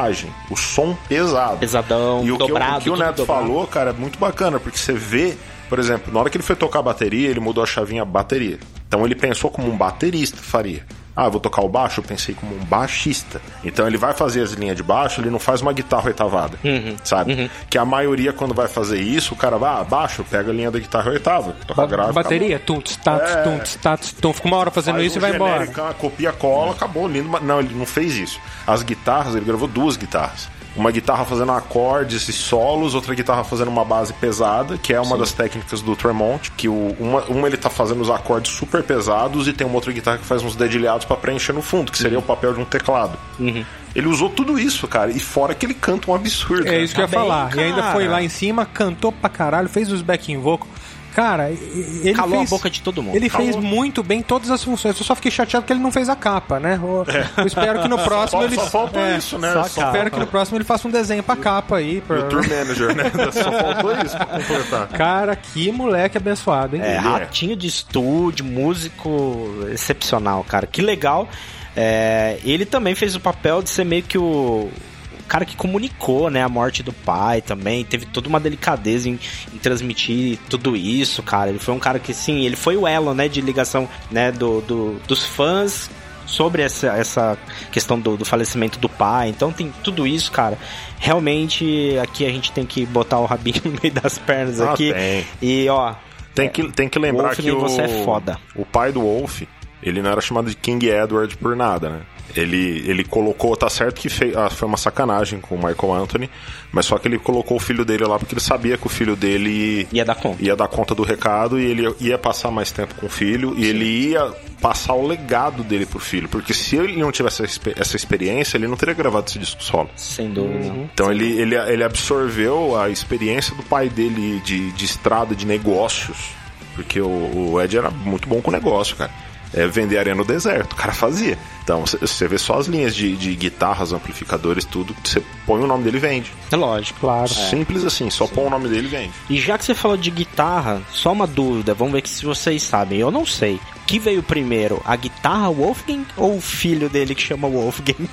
O som pesado. Pesadão, e o que, o- que o Neto dobrado. falou, cara, é muito bacana, porque você vê, por exemplo, na hora que ele foi tocar a bateria, ele mudou a chavinha bateria. Então ele pensou como um baterista faria. Ah, eu vou tocar o baixo, eu pensei como um baixista. Então ele vai fazer as linhas de baixo, ele não faz uma guitarra oitavada, Uhum. sabe? Que a maioria, quando vai fazer isso, o cara vai, ah, baixo, pega a linha da guitarra oitava, toca Ba- grave, bateria, tunts, tats, É. tats, tum. Fica uma hora fazendo Faz isso e um vai embora. genérico, Copia, cola, acabou, lindo. mas Não, ele não fez isso. As guitarras, ele gravou duas guitarras. Uma guitarra fazendo acordes e solos, outra guitarra fazendo uma base pesada, que é uma das técnicas do Tremont, que o, uma, uma ele tá fazendo os acordes super pesados e tem uma outra guitarra que faz uns dedilhados pra preencher no fundo, que seria o papel de um teclado. Ele usou tudo isso, cara, e fora que ele canta um absurdo. É né? isso que eu ia Tá bem, falar. E ainda cara. foi lá em cima, cantou pra caralho, fez os backing vocal. Cara, ele Calou a fez, boca de todo mundo. Ele fez Calou. muito bem todas as funções. Eu só fiquei chateado que ele não fez a capa, né? Eu, eu espero que no próximo Só, ele. só faltou é, isso, né? só Só a Espero que no próximo ele faça um desenho pra capa aí. pra- o tour manager, né? Só faltou isso pra completar. Cara, que moleque abençoado, hein? É, é. ratinho de estúdio, músico excepcional, cara. Que legal. É, ele também fez o papel de ser meio que o cara que comunicou, né, a morte do pai também. Teve toda uma delicadeza em, em transmitir tudo isso, cara. Ele foi um cara que, sim, ele foi o elo, né, de ligação, né, do, do- dos fãs sobre essa, essa questão do, do falecimento do pai. Então tem tudo isso, cara. Realmente aqui a gente tem que botar o rabinho no meio das pernas Ah, aqui. tem. E ó, Tem que, tem que lembrar Wolfgang, que o, você é foda. o pai do Wolf, ele não era chamado de King Edward por nada, né? Ele, ele colocou, tá certo que fei- ah, foi uma sacanagem com o Michael Anthony, mas só que ele colocou o filho dele lá porque ele sabia que o filho dele ia dar conta. ia dar conta do recado e ele ia passar mais tempo com o filho e ele ia passar o legado dele pro filho, porque se ele não tivesse essa expe- essa experiência, ele não teria gravado esse disco solo. Sem dúvida. Então ele, ele, ele absorveu a experiência do pai dele de, de estrada, de negócios. Porque o, o Ed era muito bom com negócio, cara. É vender areia no deserto, o cara fazia. Então você- vê só as linhas de, de guitarras, amplificadores, tudo. Você põe o nome dele e vende. É lógico. Claro. Simples assim, só põe o nome dele e vende. E já que você falou de guitarra, só uma dúvida, vamos ver se vocês sabem. Eu não sei. O que veio primeiro, a guitarra Wolfgang ou o filho dele que chama Wolfgang?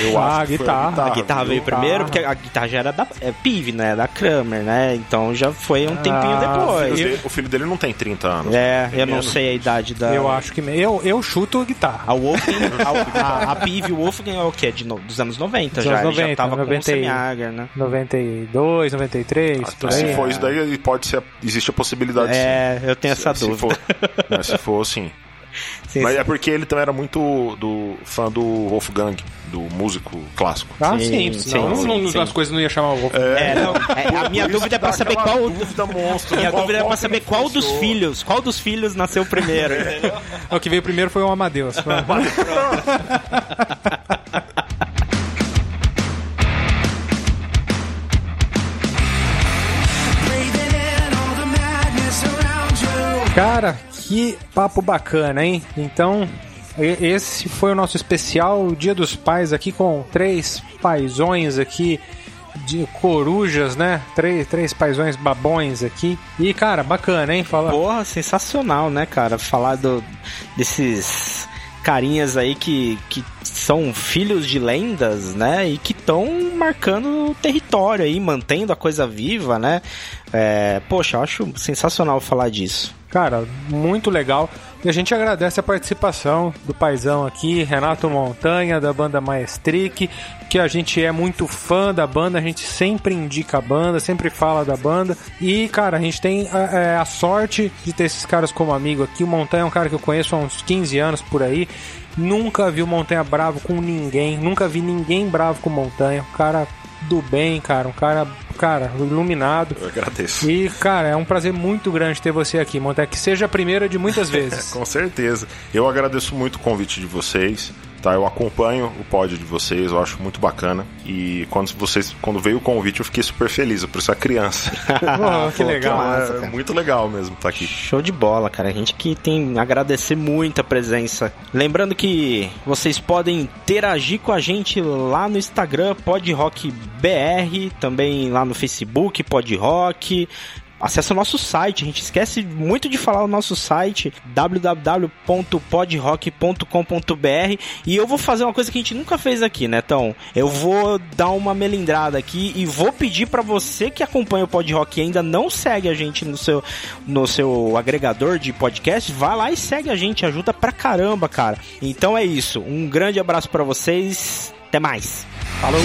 Eu Ah, acho que foi guitarra. a guitarra viu? veio primeiro, Guitarra. porque a guitarra já era da é, Pive, né? Da Kramer, né? Então já foi um tempinho Ah, O depois. filho, dele, o filho dele não tem 30 anos. É, eu não menos. sei a idade da. Eu acho que. Eu, eu chuto guitarra. A Wolfgang, a, a, a Pive e o Wolfgang é o quê? De no- dos anos 90 Dos já. anos Ele 90, já tava com o 90 e- Semi-Hagar, né? 92, 93, Ah, por então, aí. se for isso daí, pode ser. Existe a possibilidade sim. É, eu tenho essa se dúvida. For, mas se for, sim. Sim, Mas sim. é porque ele também era muito do fã do Wolfgang, do músico clássico. Ah, Sim, sim, sim, senão sim, não- sim. as coisas não iam chamar o Wolf. É, não, é, a minha dúvida é pra saber aquela qual. dúvida monstro. Minha qual- dúvida é qual pra que saber qual dos filhos, qual dos filhos nasceu primeiro? O que veio primeiro foi o Amadeus. Cara, que papo bacana, hein? Então, esse foi o nosso especial Dia dos Pais aqui com três paizões aqui de corujas, né? Três, três paizões babões aqui. E, cara, bacana, hein? Fala. Porra, sensacional, né, cara? Falar do, desses carinhas aí que, que são filhos de lendas, né? E que estão marcando o território aí, mantendo a coisa viva, né? É, poxa, eu acho sensacional falar disso. Cara, muito legal. E a gente agradece a participação do paizão aqui, Renato Montanha, da banda Maestric, que a gente é muito fã da banda, a gente sempre indica a banda, sempre fala da banda. E, cara, a gente tem é, a sorte de ter esses caras como amigo aqui. O Montanha é um cara que eu conheço há uns 15 anos por aí. Nunca vi o Montanha bravo com ninguém, nunca vi ninguém bravo com o Montanha. Um cara do bem, cara, um cara, cara, iluminado. Eu agradeço. E, cara, é um prazer muito grande ter você aqui, Montanha, que seja a primeira de muitas vezes. Com certeza. Eu agradeço muito o convite de vocês. Tá, eu acompanho o pod de vocês, eu acho muito bacana. E quando vocês, quando veio o convite, eu fiquei super feliz. Eu parecia criança. Pô, que Pô, legal. que massa, é cara. muito legal mesmo estar aqui. Show de bola, cara. A gente que tem a agradecer muito a presença. Lembrando que vocês podem interagir com a gente lá no Instagram, PodRockBR, também lá no Facebook, PodRock. Acesse o nosso site, a gente esquece muito de falar o nosso site, www.podrock.com.br e eu vou fazer uma coisa que a gente nunca fez aqui, né, Então, eu vou dar uma melindrada aqui e vou pedir pra você que acompanha o Pod Rock e ainda não segue a gente no seu, no seu agregador de podcast, vá lá e segue a gente, ajuda pra caramba, cara. Então é isso, um grande abraço pra vocês, até mais. Falou.